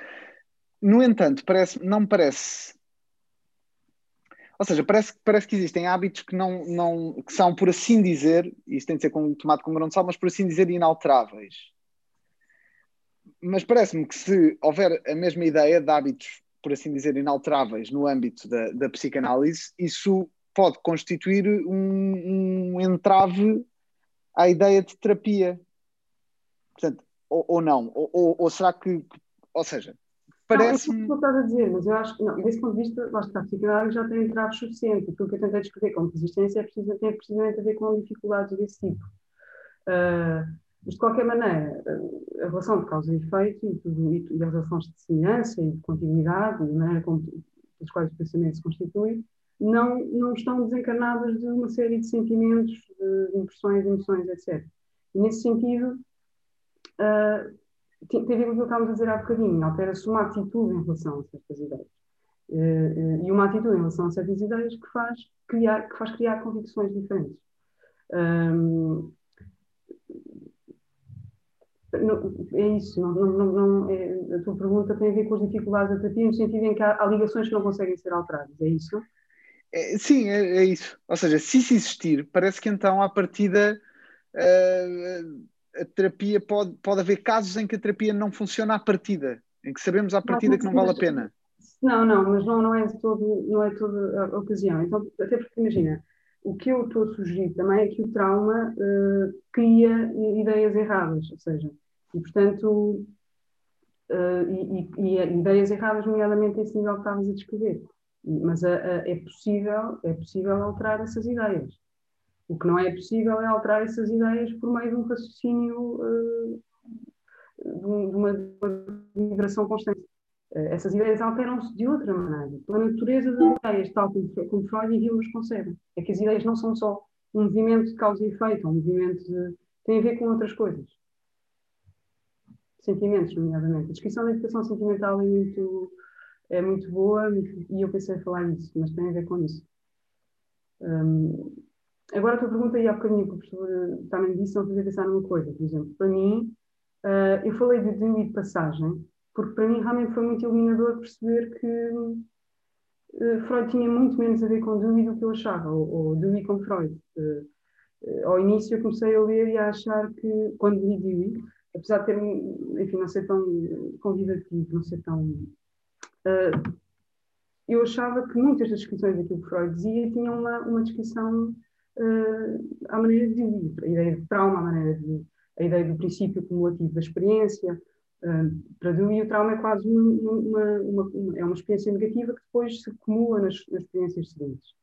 no entanto, parece, não parece ou seja, parece, parece que existem hábitos que não, não que são, por assim dizer, isso tem de ser com, tomado com grão de sal, mas por assim dizer, inalteráveis. Mas parece-me que se houver a mesma ideia de hábitos, por assim dizer, inalteráveis no âmbito da, da psicanálise, isso pode constituir um, um entrave à ideia de terapia. Portanto, ou, ou não. Ou, ou, será que, ou seja, parece. Não, é isso que estás a dizer, mas eu acho que, não, desse ponto de vista, lá está, a psicanálise já tem entraves suficientes. Aquilo que eu tentei descrever como resistência é preciso, tem precisamente a ver com dificuldades desse tipo. Uh, mas, de qualquer maneira, a relação de causa e efeito e, tudo, e, e as relações de semelhança e de continuidade e a maneira como, pelas quais o pensamento se constitui, não, não estão desencarnadas de uma série de sentimentos, de impressões, emoções, etc. E, nesse sentido, uh, tem, a ver com o que estávamos a dizer há bocadinho, altera-se uma atitude em relação a certas ideias. Uh, uh, e uma atitude em relação a certas ideias que faz criar, que faz criar convicções diferentes. Um, é isso, não, não, não, é, a tua pergunta tem a ver com as dificuldades da terapia, no sentido em que há, há ligações que não conseguem ser alteradas, é isso? É, sim, é, é, isso. Ou seja, se isso existir, parece que então, à partida, uh, a terapia pode, pode haver casos em que a terapia não funciona à partida, em que sabemos à partida que não vale a pena. Não, não, mas não, não, é, todo, não é toda a ocasião. Então, até porque, imagina, o que eu estou a sugerir também é que o trauma uh, cria ideias erradas, ou seja, e, portanto, uh, e, e, e, ideias erradas, nomeadamente esse nível que estavas a descrever. Mas a, a, é, possível, é possível alterar essas ideias. O que não é possível é alterar essas ideias por meio de um raciocínio, uh, de, uma, de uma vibração constante. Uh, essas ideias alteram-se de outra maneira, pela natureza das ideias, tal como, como Freud e Hume as concebem. É que as ideias não são só um movimento de causa e efeito, é um movimento de. tem a ver com outras coisas sentimentos, nomeadamente. A descrição da educação sentimental é muito, é muito boa e eu pensei em falar nisso, mas tem a ver com isso. Um, agora a tua pergunta, e há bocadinho que o professor também disse, não fazer pensar numa coisa. Por exemplo, para mim, uh, eu falei de Dewey de passagem, porque para mim realmente foi muito iluminador perceber que uh, Freud tinha muito menos a ver com Dewey do que eu achava, ou, ou Dewey com Freud. Uh, ao início eu comecei a ler e a achar que, quando li Dewey, apesar de ter, enfim, não ser tão convidativo, não ser tão. Uh, eu achava que muitas das descrições daquilo que Freud dizia tinham uma, uma descrição uh, à maneira de viver, a ideia de trauma, a maneira de. a ideia do princípio acumulativo da experiência. Uh, para Dewey, o trauma é quase uma, uma, uma, é uma experiência negativa que depois se acumula nas, nas experiências seguintes.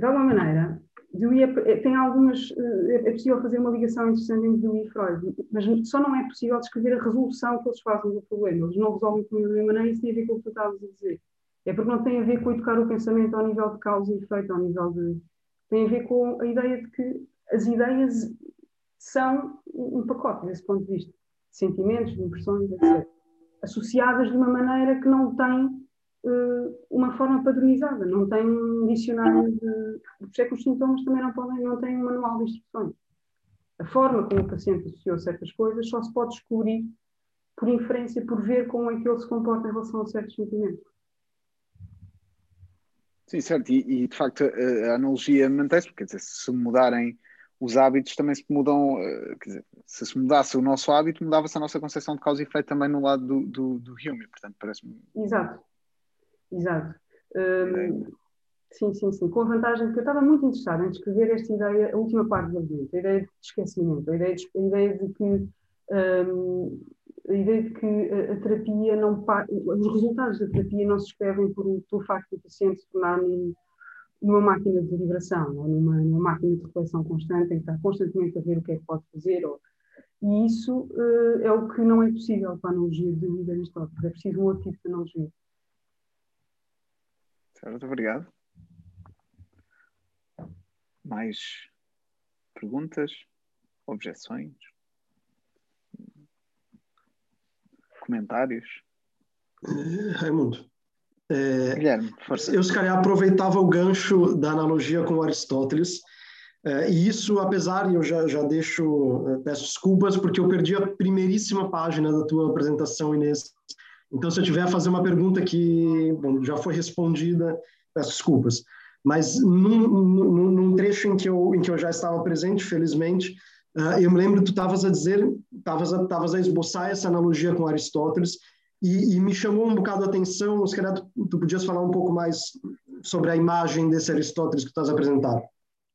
De alguma maneira, Dewey é, tem algumas. Eh, é possível fazer uma ligação interessante entre Dewey e Freud, mas só não é possível descrever a resolução que eles fazem do problema. Eles não resolvem da mesma maneira e isso tem a ver com o que tu estavas a dizer. É porque não tem a ver com educar o pensamento ao nível de causa e efeito, ao nível de. tem a ver com a ideia de que as ideias são um pacote, desse ponto de vista. Sentimentos, impressões, etc. Associadas de uma maneira que não tem uma forma padronizada, não tem um dicionário de. Por isso é que os sintomas também não, podem, não têm um manual de instruções. A forma como o paciente associou certas coisas só se pode descobrir por inferência, por ver como é que ele se comporta em relação a certos sentimentos. Sim, certo. E, e de facto a, a analogia mantém-se, porque dizer, se mudarem os hábitos também se mudam, eh, quer dizer, se se mudasse o nosso hábito, mudava-se a nossa concepção de causa e efeito também no lado do, do, do Hume, portanto parece-me... Exato, Exato. Um, sim, sim, sim. Com a vantagem de que eu estava muito interessada em descrever esta ideia, a última parte do argumento, a ideia de esquecimento, a ideia de, a ideia de que um, a ideia de que a, a terapia não os resultados da terapia não se escrevem por, pelo facto do paciente se tornar num, numa máquina de deliberação ou numa, numa, máquina de reflexão constante em que está constantemente a ver o que é que pode fazer ou, e isso uh, é o que não é possível para a analogia de Aristóteles. É preciso um outro tipo de analogia. Certo, obrigado. Mais perguntas? Objeções? Comentários? Uh, Raimundo. É, Guilherme, força. Eu, se calhar, aproveitava o gancho da analogia com Aristóteles. É, e isso, apesar, eu já, já deixo, peço desculpas, porque eu perdi a primeiríssima página da tua apresentação, Inês. Então, se eu tiver a fazer uma pergunta que bom, já foi respondida, peço desculpas. Mas num, num, num, trecho em que, eu, em que eu já estava presente, felizmente, uh, eu me lembro que tu estavas a dizer, estavas a, tavas a esboçar essa analogia com Aristóteles, e, e me chamou um bocado a atenção, se calhar tu, tu podias falar um pouco mais sobre a imagem desse Aristóteles que tu estás a apresentar.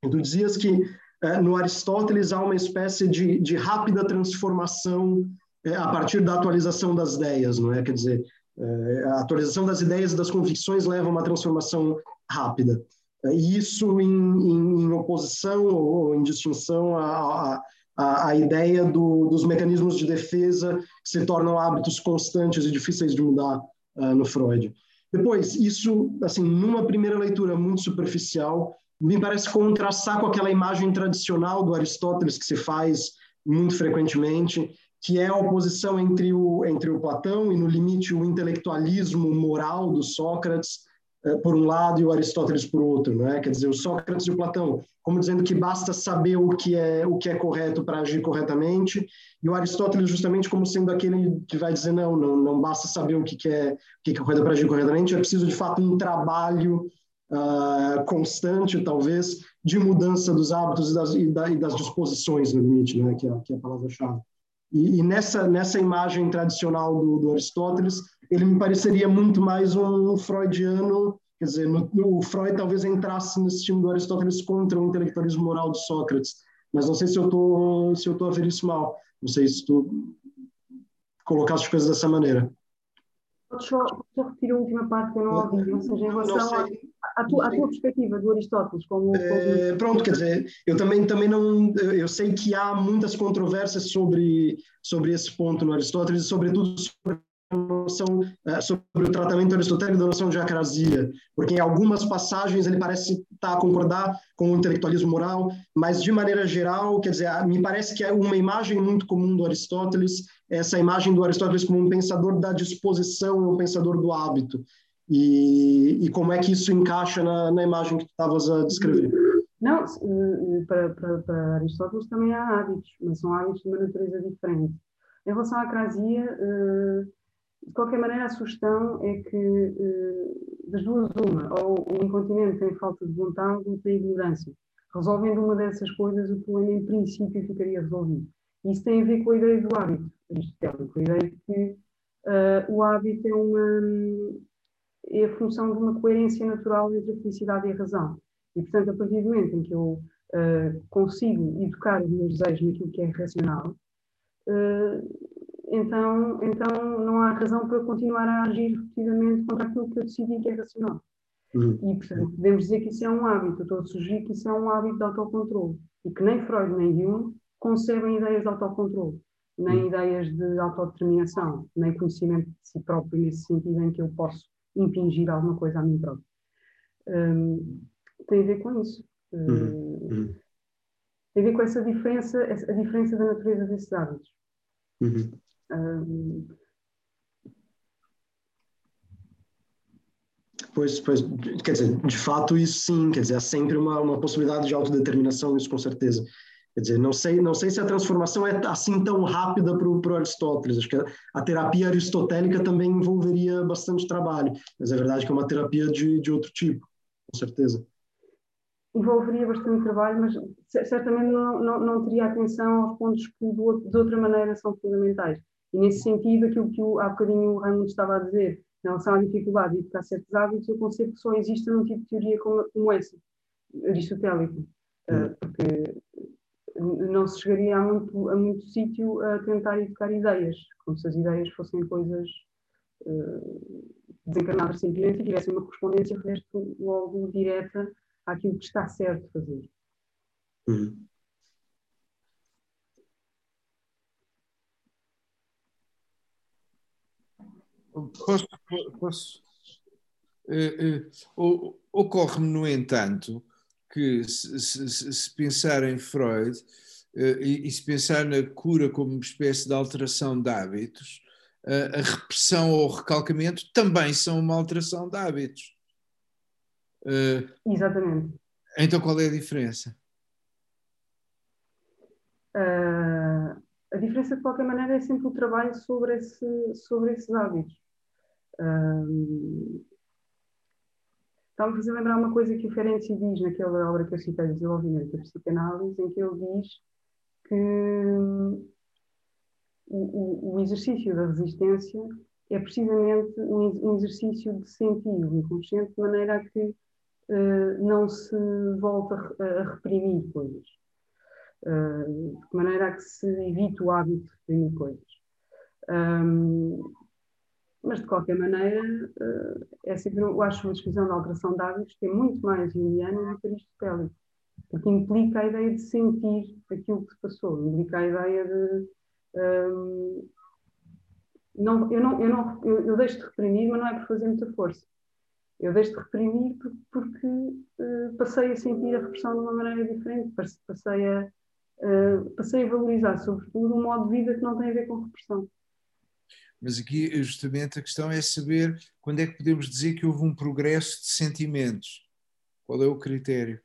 Tu dizias que uh, no Aristóteles há uma espécie de, de rápida transformação a partir da atualização das ideias, não é? Quer dizer, é, a atualização das ideias e das convicções leva a uma transformação rápida. E isso em, em, em oposição ou em distinção à, à ideia do, dos mecanismos de defesa que se tornam hábitos constantes e difíceis de mudar uh, no Freud. Depois, isso, assim, numa primeira leitura muito superficial, me parece contrastar com aquela imagem tradicional do Aristóteles que se faz muito frequentemente, que é a oposição entre o, entre o Platão e, no limite, o intelectualismo moral do Sócrates, eh, por um lado, e o Aristóteles por outro. Né? Quer dizer, o Sócrates e o Platão, como dizendo que basta saber o que é, o que é correto para agir corretamente, e o Aristóteles justamente como sendo aquele que vai dizer, não, não, não basta saber o que, que, é, o que é correto para agir corretamente, é preciso, de fato, um trabalho uh, constante, talvez, de mudança dos hábitos e das, e, da, das disposições, no limite, né? que, é, que é a palavra-chave. E, e, nessa, nessa imagem tradicional do, do, Aristóteles, ele me pareceria muito mais um freudiano, quer dizer, no, o Freud talvez entrasse nesse time do Aristóteles contra o intelectualismo moral de Sócrates, mas não sei se eu tô, se eu tô a ver isso mal, não sei se tu colocasse as coisas dessa maneira. Só, só repetir a última parte que eu não ouvi, ou seja, em relação à tua, tua perspectiva do Aristóteles. Como, É, pronto, quer dizer, eu também, também não. Eu sei que há muitas controvérsias sobre, sobre esse ponto no Aristóteles, sobretudo sobre noção é, sobre o tratamento aristotélico da noção de acrasia, porque em algumas passagens ele parece estar a concordar com o intelectualismo moral, mas de maneira geral, quer dizer, me parece que é uma imagem muito comum do Aristóteles, essa imagem do Aristóteles como um pensador da disposição, um pensador do hábito, e, e como é que isso encaixa na, na imagem que tu estavas a descrever? Não, eh, para, para, para Aristóteles também há hábitos, mas são hábitos de uma natureza diferente. Em relação à acrasia, uh, de qualquer maneira, a sugestão é que, eh, das duas, uma, ou o incontinente tem falta de vontade ou tem ignorância. Resolvendo uma dessas coisas, o problema, em princípio, ficaria resolvido. Isso tem a ver com a ideia do hábito aristotélico, a ideia de que uh, o hábito é, uma, é a função de uma coerência natural entre a felicidade e a razão. E, portanto, a partir do momento em que eu uh, consigo educar os meus desejos naquilo que é racional, uh, então, então não há razão para continuar a agir repetidamente contra aquilo que eu decidi que é racional. Uhum. E, portanto, podemos dizer que isso é um hábito. Eu estou a sugerir que isso é um hábito de autocontrole. E que nem Freud nem Jung concebem ideias de autocontrole, nem uhum. ideias de autodeterminação, nem conhecimento de si próprio, nesse sentido em que eu posso impingir alguma coisa a mim próprio. Um, tem a ver com isso. Uhum. Uh, tem a ver com essa diferença, a diferença da natureza desses hábitos. Uhum. Pois, pois, quer dizer, de fato isso sim, quer dizer, há sempre uma, uma possibilidade de autodeterminação, isso com certeza. Quer dizer, não sei, não sei se a transformação é assim tão rápida para o Aristóteles. Acho que a, a, terapia aristotélica também envolveria bastante trabalho, mas é verdade que é uma terapia de, de outro tipo, com certeza. Envolveria bastante trabalho, mas certamente não, não, não teria atenção aos pontos que de outra maneira são fundamentais. E nesse sentido, aquilo que o, há bocadinho o Raimundo estava a dizer, em relação à dificuldade de educar certos hábitos, eu concebo que só existe num tipo de teoria como, como essa, aristotélica, uh, porque não se chegaria a muito, a muito sítio a tentar educar ideias, como se as ideias fossem coisas uh, desencarnadas simplesmente e tivessem uma correspondência resto logo direta àquilo que está certo fazer. Uhum. Posso. posso uh, uh, Ocorre-me, no entanto, que se, se, se pensar em Freud uh, e, e, se pensar na cura como uma espécie de alteração de hábitos, a repressão ou o recalcamento também são uma alteração de hábitos. Exatamente. Então qual é a diferença? Uh, a diferença, de qualquer maneira, é sempre o trabalho sobre, esse, sobre esses hábitos. Um, Está-me a fazer lembrar uma coisa que o Ferenczi diz naquela obra que eu citei, Desenvolvimento da Psicanálise, em que ele diz que o, o, o exercício da resistência é precisamente um, um, exercício de sentir o inconsciente de maneira a que uh, não se volta a, a reprimir coisas. Uh, de maneira a que se evite o hábito de reprimir coisas. Um, mas, de qualquer maneira, uh, é sempre, eu acho uma descrição da alteração de hábitos que é muito mais junguiana do que aristotélica, porque implica a ideia de sentir aquilo que se passou, implica a ideia de. Um, não, eu, não, eu, não, eu, eu deixo de reprimir, mas não é por fazer muita força. Eu deixo de reprimir porque uh, passei a sentir a repressão de uma maneira diferente, passei a, uh, passei a valorizar, sobretudo, um modo de vida que não tem a ver com repressão. Mas aqui, justamente, a questão é saber quando é que podemos dizer que houve um progresso de sentimentos. Qual é o critério?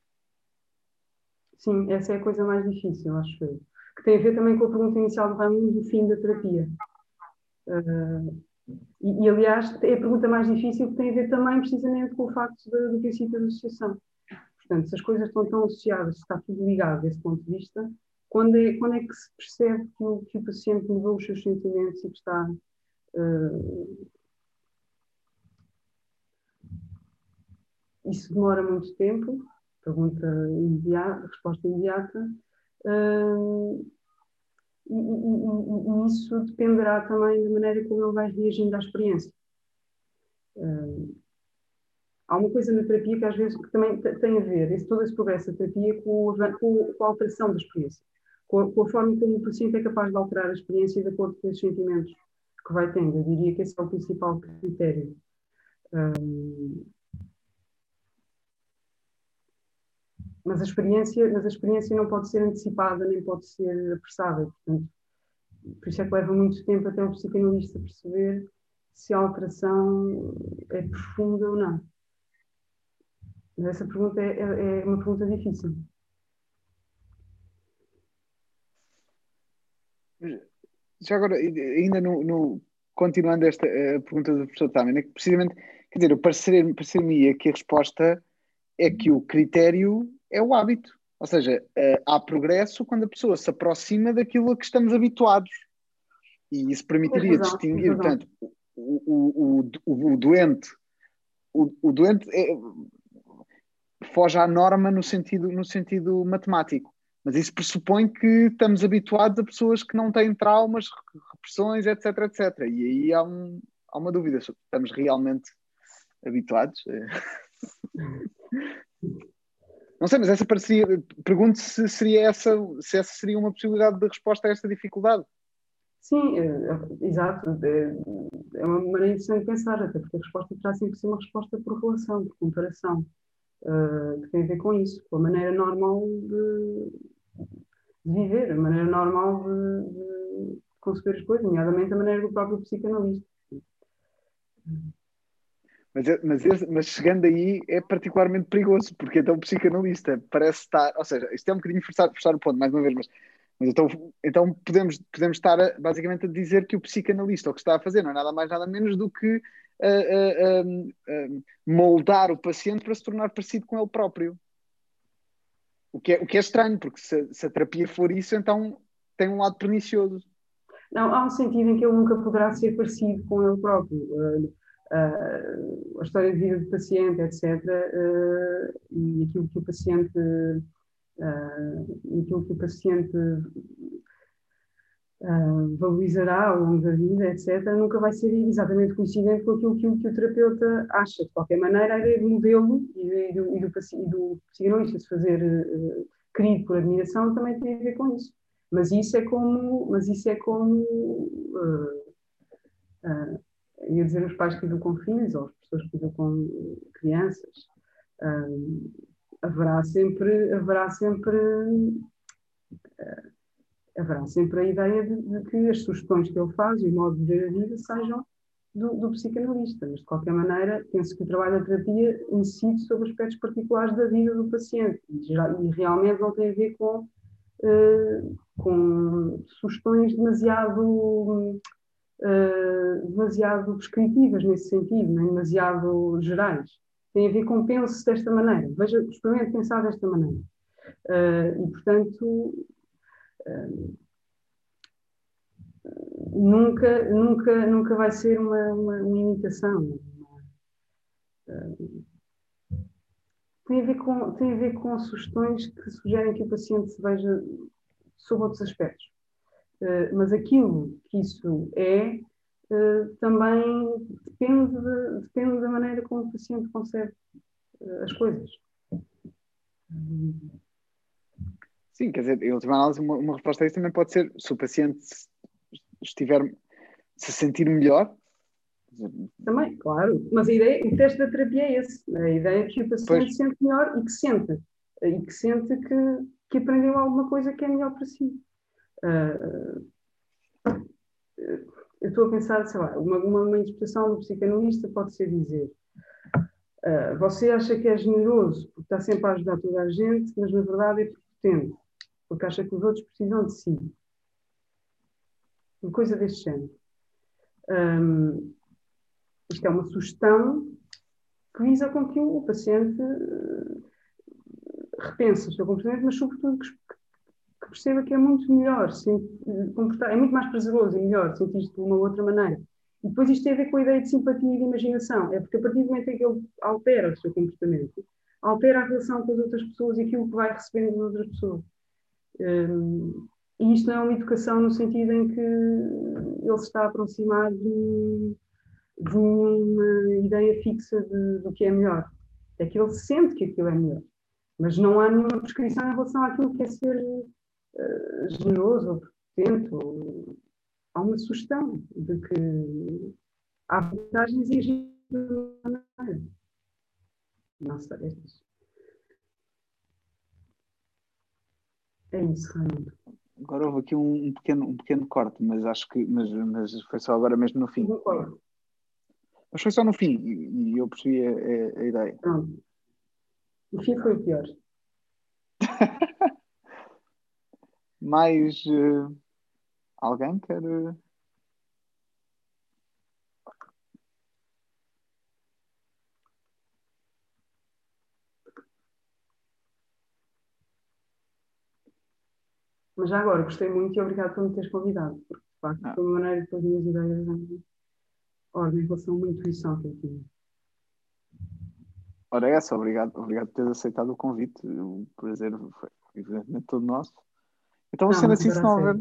Sim, essa é a coisa mais difícil, acho eu. Que tem a ver também com a pergunta inicial do Raimundo do fim da terapia. Uh, e, e, aliás, é a pergunta mais difícil que tem a ver também precisamente com o facto de, do princípio da associação. Portanto, se as coisas estão tão associadas, se está tudo ligado desse ponto de vista, quando é, quando é que se percebe que o, que o paciente mudou os seus sentimentos e que está. Uh, isso demora muito tempo, pergunta imediata, resposta imediata. Uh, e, e, e, isso dependerá também da maneira como ele vai reagindo à experiência. Uh, há uma coisa na terapia que às vezes que também tem a ver, esse, todo esse progresso da terapia, com, com, com a alteração da experiência, com a, com a, forma como o paciente é capaz de alterar a experiência de acordo com os sentimentos que vai tendo. Eu diria que esse é o principal critério. Uh, mas a experiência, mas a experiência não pode ser antecipada nem pode ser apressada. Portanto, por isso é que leva muito tempo até o psicanalista perceber se a alteração é profunda ou não. Essa pergunta é, é, é uma pergunta difícil. Já agora, ainda no, no continuando esta pergunta do professor Tamen, é que precisamente, quer dizer, parecer-me parecer que a resposta é que o critério é o hábito. Ou seja, uh, há progresso quando a pessoa se aproxima daquilo a que estamos habituados. E isso permitiria razão, distinguir, portanto, o, o, o, o, doente, o, o doente é, foge à norma no sentido, no sentido matemático. Mas isso pressupõe que estamos habituados a pessoas que não têm traumas, repressões, etc, etc. E aí há, um, há uma dúvida, estamos realmente habituados? <laughs> Não sei, mas essa parecia. Pergunto se seria essa, se essa seria uma possibilidade de resposta a esta dificuldade. Sim, é, é, exato. É, é, uma maneira interessante de pensar, até porque a resposta terá sempre ser uma resposta por relação, por comparação, uh, que tem a ver com isso, com a maneira normal de, de viver, a maneira normal de, de conceber as coisas, nomeadamente a maneira do próprio psicanalista. Mas, é, mas, mas, chegando aí é particularmente perigoso, porque então o psicanalista parece estar, ou seja, isto é um bocadinho forçar, forçar o ponto, mais uma vez, mas, mas então, então podemos, podemos estar a, basicamente a dizer que o psicanalista o que está a fazer não é nada mais nada menos do que moldar o paciente para se tornar parecido com ele próprio. O que é, o que é estranho, porque se, se a terapia for isso, então tem um lado pernicioso. Não, há um sentido em que ele nunca poderá ser parecido com ele próprio uh, a história de vida do paciente, etc., uh, e aquilo que o paciente, uh, aquilo que o paciente valorizará ao longo da vida, etc., nunca vai ser exatamente coincidente com aquilo que o, que o terapeuta acha. De qualquer maneira, a ideia do modelo e do, e do, e do psicanalista se fazer uh, querido por admiração também tem a ver com isso. Mas isso é como, mas isso é como uh, uh, ia dizer os pais que educam filhos ou as pessoas que educam crianças, um, haverá sempre, haverá sempre, uh, haverá sempre a ideia de, de, que as sugestões que ele faz e o modo de ver a vida sejam do, do, psicanalista, mas de qualquer maneira penso que o trabalho da terapia incide sobre aspectos particulares da vida do paciente e, e realmente não tem a ver com, uh, com sugestões demasiado uh, demasiado prescritivas nesse sentido, nem demasiado gerais. Tem a ver com pense desta maneira, veja, experimente pensar desta maneira. Uh, e, portanto, nunca, nunca, nunca vai ser uma, uma, uma imitação. tem, a ver com, tem a ver com sugestões que sugerem que o paciente se veja sob outros aspectos. Uh, mas aquilo que isso é uh, também depende, de, depende da maneira como o paciente concebe uh, as coisas. Sim, quer dizer, em última análise, uma, uma resposta a isso também pode ser se o paciente estiver se sentir melhor. Também, claro, mas a ideia, o teste da terapia é esse, a ideia é que o paciente pois. sente melhor e que sente, e que sente que, que aprendeu alguma coisa que é melhor para si. Uh, eu estou a pensar, sei lá, uma, uma, uma interpretação do psicanalista pode ser dizer uh, você acha que é generoso porque está sempre a ajudar toda a gente, mas na verdade é prepotente, porque acha que os outros precisam de si. Uma coisa deste género. Um, isto é uma sugestão que visa com que o paciente uh, repense o seu comportamento, mas sobretudo que, que perceba que é muito melhor, se, comportar, é muito mais prazeroso e melhor sentir-se de uma outra maneira. E depois isto tem a ver com a ideia de simpatia e de imaginação. É porque a partir do momento em que ele altera o seu comportamento, altera a relação com as outras pessoas e aquilo que vai recebendo das outras pessoas. E isto não é uma educação no sentido em que ele se está a aproximar de, de uma ideia fixa de, do que é melhor. É que ele sente que aquilo é melhor. Mas não há nenhuma prescrição em relação àquilo que é ser uh, generoso ou potente. Ou... Há uma sugestão de que há vantagens e de maneira. É isso. Raimundo. Agora houve aqui um, um, pequeno, um pequeno corte, mas acho que mas, mas foi só agora mesmo no fim. Mas foi só no fim e, e eu percebi a, a, a ideia. Pronto. O fim foi o pior. <laughs> Mais uh, alguém quer. Mas já agora, gostei muito e obrigado por me teres convidado, porque de facto ah. foi uma maneira de pôr as minhas ideias em ordem em relação a uma intuição que eu tinha. Ora, é essa, obrigado, obrigado por teres aceitado o convite. O prazer foi, evidentemente, todo nosso. Então, não, sendo assim, se não houver.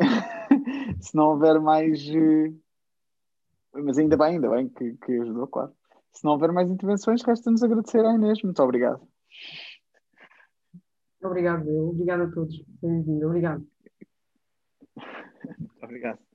<laughs> se não houver mais. Eh, mas ainda bem, ainda bem que, que ajudou, claro. Se não houver mais intervenções, resta-nos agradecer à Inês. Muito obrigado. Obrigado. Obrigado a todos. Bem-vindo. Obrigado. obrigado.